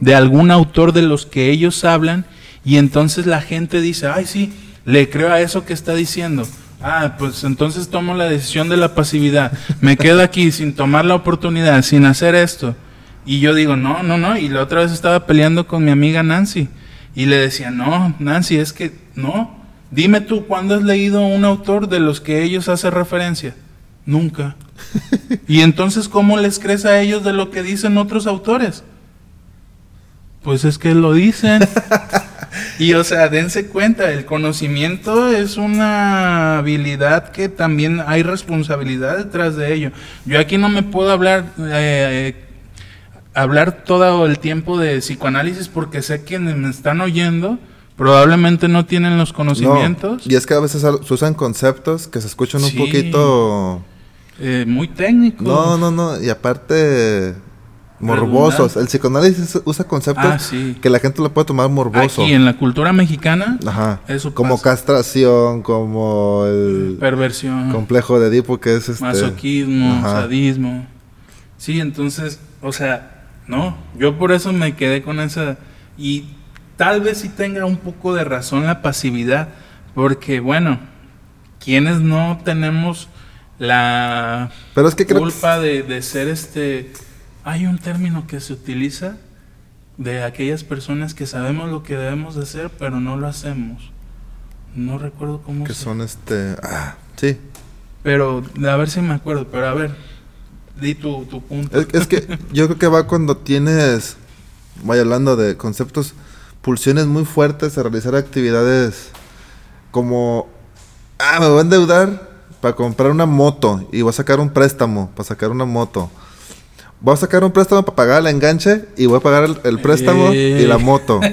A: de algún autor de los que ellos hablan y entonces la gente dice, ay sí, le creo a eso que está diciendo. Ah, pues entonces tomo la decisión de la pasividad. Me quedo aquí sin tomar la oportunidad, sin hacer esto. Y yo digo, no, no, no. Y la otra vez estaba peleando con mi amiga Nancy. Y le decía, no, Nancy, es que no. Dime tú, ¿cuándo has leído un autor de los que ellos hacen referencia? Nunca. y entonces, ¿cómo les crees a ellos de lo que dicen otros autores? Pues es que lo dicen. y o sea, dense cuenta, el conocimiento es una habilidad que también hay responsabilidad detrás de ello. Yo aquí no me puedo hablar eh, hablar todo el tiempo de psicoanálisis porque sé que quienes me están oyendo probablemente no tienen los conocimientos.
B: No, y es que a veces se usan conceptos que se escuchan un
A: Sí.
B: poquito...
A: eh, muy técnicos.
B: No, no, no. Y aparte, morbosos. El psicoanálisis usa conceptos
A: Ah, sí.
B: que la gente lo puede tomar morboso.
A: Aquí en la cultura mexicana,
B: Ajá.
A: Eso
B: como
A: pasa.
B: castración, como el
A: perversión,
B: complejo de Edipo, que es este.
A: masoquismo,
B: Ajá.
A: sadismo. Sí, entonces, o sea, no, yo por eso me quedé con esa y tal vez sí tenga un poco de razón la pasividad, porque bueno, quienes no tenemos la
B: Pero es que creo
A: culpa de, de ser este hay un término que se utiliza de aquellas personas que sabemos lo que debemos de hacer pero no lo hacemos no recuerdo cómo
B: que
A: se-
B: son este. Ah, sí.
A: pero a ver si me acuerdo pero a ver di tu, tu punto
B: Es, es que yo creo que va cuando tienes. Vaya hablando de conceptos, pulsiones muy fuertes a realizar actividades como. Ah, me voy a endeudar para comprar una moto y voy a sacar un préstamo para sacar una moto. Voy a sacar un préstamo para pagar el enganche y voy a pagar el, el préstamo y la moto.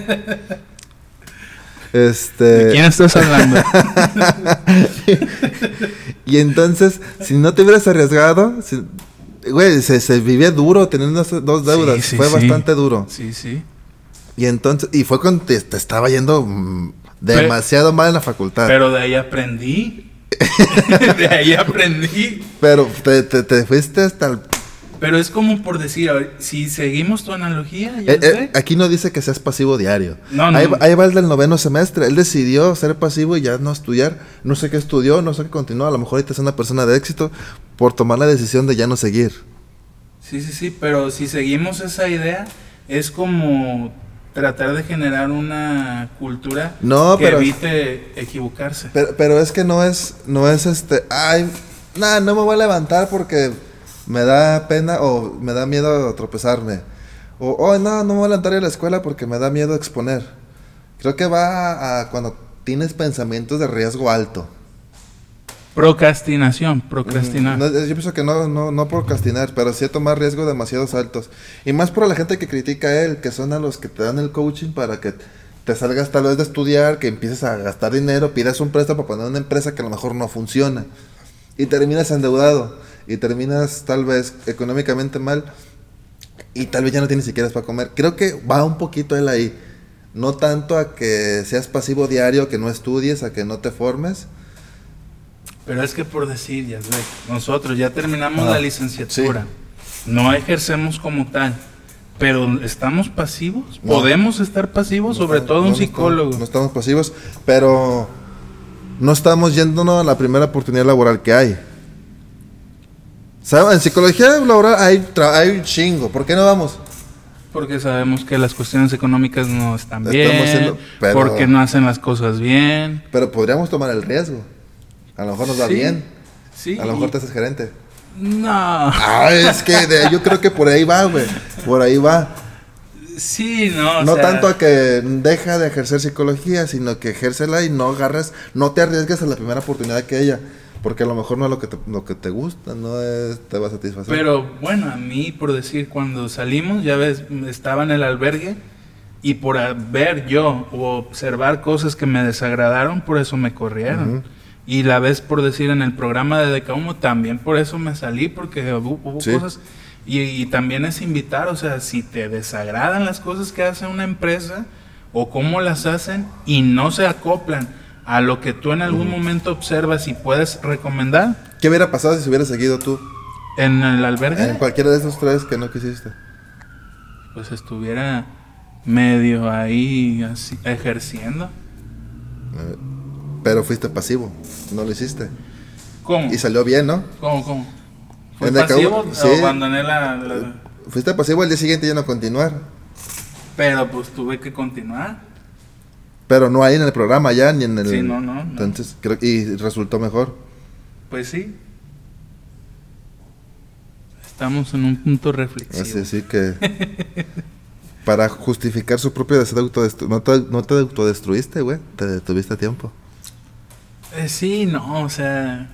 A: ¿De
B: Este.
A: quién estás hablando?
B: Y entonces, si no te hubieras arriesgado, si- güey, se, se vivía duro teniendo dos deudas.
A: Sí, sí,
B: fue
A: sí.
B: bastante duro.
A: sí sí
B: Y entonces, y fue cuando te, te estaba yendo mm,
A: Pero-
B: demasiado mal en la facultad. Pero
A: de ahí aprendí de ahí aprendí
B: te, te- te fuiste hasta el...
A: pero es como por decir a ver, si seguimos tu analogía ya
B: Eh, eh,
A: sé.
B: aquí no dice que seas pasivo diario.
A: No, no.
B: Ahí, va- ahí va el del noveno semestre. Él decidió ser pasivo y ya no estudiar. No sé qué estudió, no sé qué continuó. A lo mejor ahorita es una persona de éxito por tomar la decisión de ya no seguir.
A: Sí, sí, sí, pero si seguimos esa idea, es como tratar de generar una cultura
B: No,
A: que
B: pero-
A: evite equivocarse.
B: Pero, pero es que no es, no es este, ay, nada, no me voy a levantar porque me da pena o me da miedo tropezarme. O, oh, no, no me voy a levantar a la escuela porque me da miedo exponer. Creo que va a cuando tienes pensamientos de riesgo alto.
A: Procrastinación, procrastinar.
B: No, yo pienso que no, no, no procrastinar, pero sí tomar riesgos demasiados altos. Y más por la gente que critica a él, que son a los que te dan el coaching para que te salgas tal vez de estudiar, que empieces a gastar dinero, pidas un préstamo para poner una empresa que a lo mejor no funciona. Y terminas endeudado. Y terminas tal vez económicamente mal. Y tal vez ya no tienes siquiera para comer. Creo que va un poquito él ahí. No tanto a que seas pasivo diario, que no estudies, a que no te formes.
A: Pero es que por decir, ya nosotros ya terminamos
B: Ah,
A: la licenciatura. No ejercemos como tal. Pero estamos pasivos.
B: No.
A: Podemos estar pasivos,
B: No
A: sobre
B: estamos-
A: todo un
B: no
A: psicólogo.
B: No estamos pasivos, pero no estamos yéndonos a la primera oportunidad laboral que hay. ¿Sabes? En psicología laboral hay, hay un chingo. ¿Por qué no vamos?
A: Porque sabemos que las cuestiones económicas no están
B: Estamos
A: bien.
B: haciendo- pero-
A: Porque no hacen las cosas bien.
B: Pero podríamos tomar el riesgo. A lo mejor nos va
A: Sí,
B: bien.
A: Sí.
B: A lo mejor te haces gerente.
A: No.
B: Ah, es que de- yo creo que por ahí va, güey. Por ahí va.
A: Sí, no. o
B: no
A: sea,
B: tanto a que deja de ejercer psicología, sino que ejércela y no agarres, no te arriesgues a la primera oportunidad que ella. Porque a lo mejor no es lo que te, lo que te gusta, no es- te va a satisfacer.
A: Pero bueno, a mí, por decir, cuando salimos, ya ves, estaba en el albergue y por ver yo o observar cosas que me desagradaron, por eso me corrieron.
B: Ujú.
A: Y la vez, por decir, en el programa de Decaumo, también por eso me salí, porque hubo, hubo
B: Sí.
A: cosas. Y, y también es invitar, o sea, si te desagradan las cosas que hace una empresa o cómo las hacen y no se acoplan a lo que tú en algún momento observas y puedes recomendar
B: ¿Qué hubiera pasado si se hubiera seguido tú
A: en el albergue.
B: en cualquiera de esos tres que no quisiste?
A: pues estuviera medio ahí así, ejerciendo.
B: Eh, Pero fuiste pasivo, no lo hiciste.
A: ¿Cómo?
B: Y salió bien, ¿no?
A: ¿Cómo? ¿Cómo? ¿Fue
B: el
A: pasivo o
B: sí.
A: abandoné la, la-
B: Fuiste pasivo al día siguiente ya no continuar.
A: Pero pues tuve que continuar.
B: Pero no ahí en el programa ya, ni en el...
A: Sí, no, no, no.
B: Entonces, creo y resultó mejor.
A: Pues sí. Estamos en un punto reflexivo.
B: Así, así que... para justificar su propio deseo de autodestruir... No te, no te autodestruiste, güey. Te detuviste a tiempo.
A: Eh, sí, no, o sea,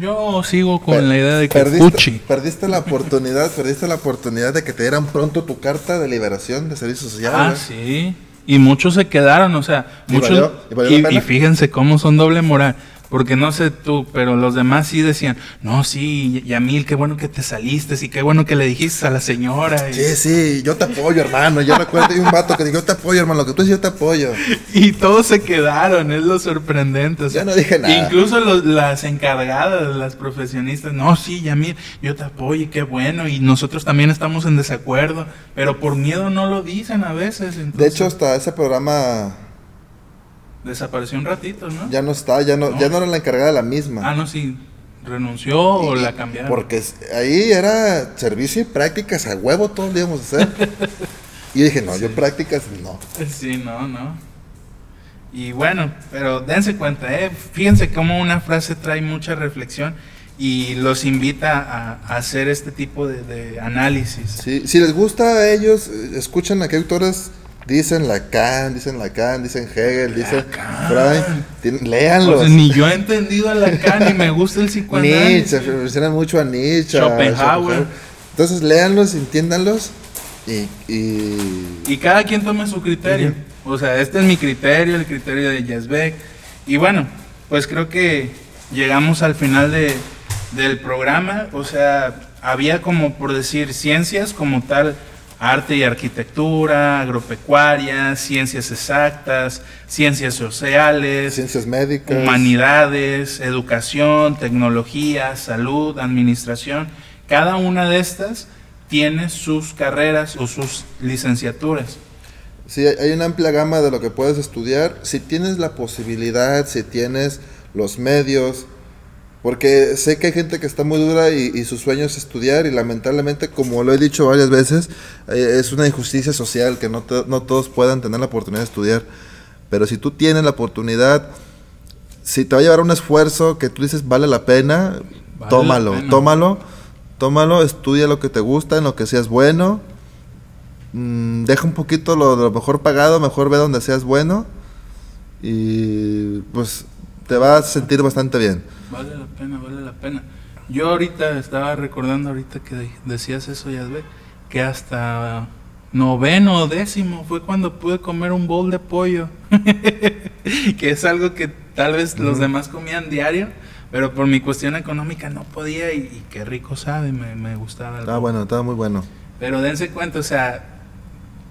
A: yo sigo con
B: Per-
A: la idea de que
B: perdiste, perdiste la oportunidad, perdiste la oportunidad de que te dieran pronto tu carta de liberación de servicio social.
A: Ah, sí. Y muchos se quedaron, o sea,
B: ¿Y
A: muchos.
B: valió- y valió la
A: y,
B: pena?
A: y fíjense cómo son doble moral. Porque no sé tú, pero los demás sí decían, no, sí, Yamil, qué bueno que te saliste, y qué bueno que le dijiste a la señora. Y,
B: Sí, sí, yo te apoyo, hermano. Yo recuerdo hay un vato que dijo, yo te apoyo, hermano. Lo que tú dices, yo te apoyo.
A: y todos se quedaron, es lo sorprendente. o sea,
B: Yo no dije nada.
A: Incluso los- las encargadas, las profesionistas, no, sí, Yamil, yo te apoyo, y qué bueno, y nosotros también estamos en desacuerdo, pero por miedo no lo dicen a veces.
B: De hecho, hasta ese programa
A: desapareció un ratito, ¿no?
B: ya no está, ya no,
A: No.
B: ya no era la encargada la misma.
A: Ah, no, sí. ¿Renunció o la cambiaron?
B: Porque ahí era servicio y prácticas a huevo todos lo íbamos a hacer. y dije, no, yo prácticas no.
A: Sí, no, no. Y bueno, pero dense cuenta, ¿eh? Fíjense cómo una frase trae mucha reflexión y los invita a, a hacer este tipo de, de análisis.
B: Sí, si les gusta a ellos, escuchan a qué autores dicen Lacan, dicen Lacan, dicen Hegel, dicen. Freud. Léanlos.
A: sea, ni yo he entendido a Lacan ni me gusta el psicoanálisis.
B: Nietzsche, mencionan mucho a Nietzsche.
A: Schopenhauer.
B: Entonces, léanlos, entiéndanlos y... y-
A: Y cada quien tome su criterio. O sea, este es mi criterio, el criterio de Yazbek. Y bueno, pues creo que llegamos al final de, del programa. O sea, había como por decir ciencias como tal, arte y arquitectura, agropecuaria, ciencias exactas, ciencias sociales,
B: Ciencias médicas.
A: humanidades, educación, tecnología, salud, administración. Cada una de estas tiene sus carreras o sus licenciaturas.
B: Sí, hay- hay una amplia gama de lo que puedes estudiar. Si tienes la posibilidad, si tienes los medios, porque sé que hay gente que está muy dura y, y su sueño es estudiar y lamentablemente, como lo he dicho varias veces, eh, es una injusticia social que no, no todos puedan tener la oportunidad de estudiar. Pero si tú tienes la oportunidad, si te va a llevar un esfuerzo que tú dices vale la pena,
A: Vale
B: tómalo,
A: la pena.
B: tómalo, tómalo, estudia lo que te gusta, en lo que seas bueno. Mm, deja un poquito lo, lo mejor pagado, mejor ve donde seas bueno y pues te vas a sentir bastante bien.
A: Vale la pena, vale la pena. Yo ahorita estaba recordando ahorita que de- decías eso, Yazbek, que hasta noveno o décimo fue cuando pude comer un bowl de pollo, que es algo que tal vez los demás comían diario, pero por mi cuestión económica no podía y, qué rico sabe, me, me gustaba.
B: Ah, bueno, estaba muy bueno.
A: Pero dense cuenta, o sea,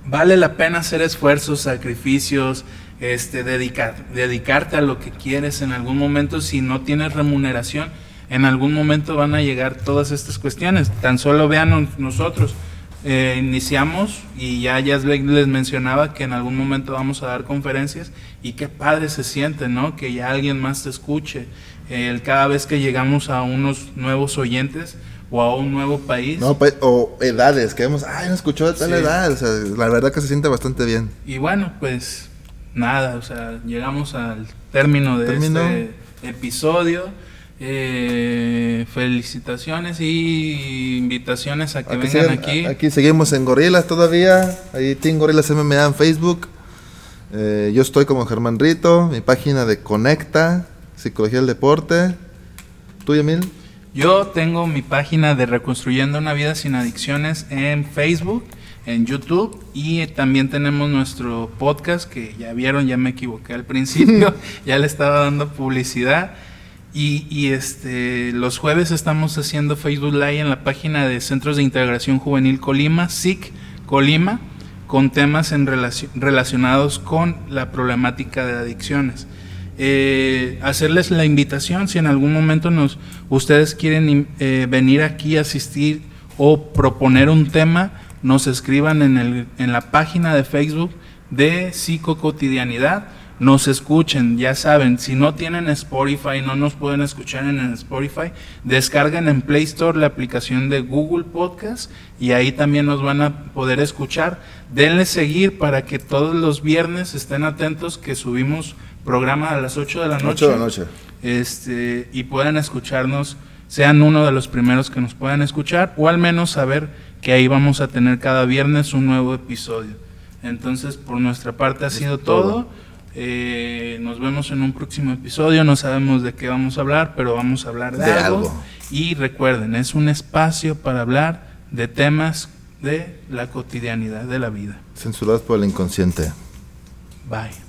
A: vale la pena hacer esfuerzos, sacrificios, este, dedicar, dedicarte a lo que quieres en algún momento si no tienes remuneración. En algún momento van a llegar todas estas cuestiones. Tan solo vean nosotros. Eh, iniciamos y ya, ya les mencionaba que en algún momento vamos a dar conferencias y qué padre se siente, ¿no? Que ya alguien más te escuche. El, cada vez que llegamos a unos nuevos oyentes, o a un nuevo país.
B: No, pues, o edades, que vemos, ay, no escuchó de tal edad, o sea, la verdad que se siente bastante bien.
A: Y bueno, pues nada, o sea, llegamos al término de este episodio. Eh, felicitaciones y invitaciones a que vengan aquí.
B: Aquí seguimos en Gorilas todavía. Ahí Team Gorilas MMA en Facebook. Eh, yo estoy como Germán Rito. Mi página de Conecta, Psicología del Deporte. ¿Tú, Emil?
A: Yo tengo mi página de Reconstruyendo una Vida Sin Adicciones en Facebook en YouTube y también tenemos nuestro podcast que ya vieron, ya me equivoqué al principio, ya le estaba dando publicidad. Y, y, este, los jueves estamos haciendo Facebook Live en la página de Centros de Integración Juvenil Colima, SIC Colima, con temas en relacionados con la problemática de adicciones. Eh, hacerles la invitación, si en algún momento nos, ustedes quieren eh, venir aquí a asistir o proponer un tema, nos escriban en, el, en la página de Facebook de Psicocotidianidad, nos escuchen, ya saben, si no tienen Spotify, no nos pueden escuchar en Spotify, descarguen en Play Store la aplicación de Google Podcast y ahí también nos van a poder escuchar. Denle seguir para que todos los viernes estén atentos que subimos programa a las 8 de la noche.
B: 8 de la noche.
A: Este, y puedan escucharnos, sean uno de los primeros que nos puedan escuchar o al menos saber que ahí vamos a tener cada viernes un nuevo episodio. Entonces, por nuestra parte ha sido todo. Eh, nos vemos en un próximo episodio. No sabemos de qué vamos a hablar, pero vamos a hablar de, algo. Y recuerden, es un espacio para hablar de temas de la cotidianidad de la vida.
B: Censurados por el inconsciente.
A: Bye.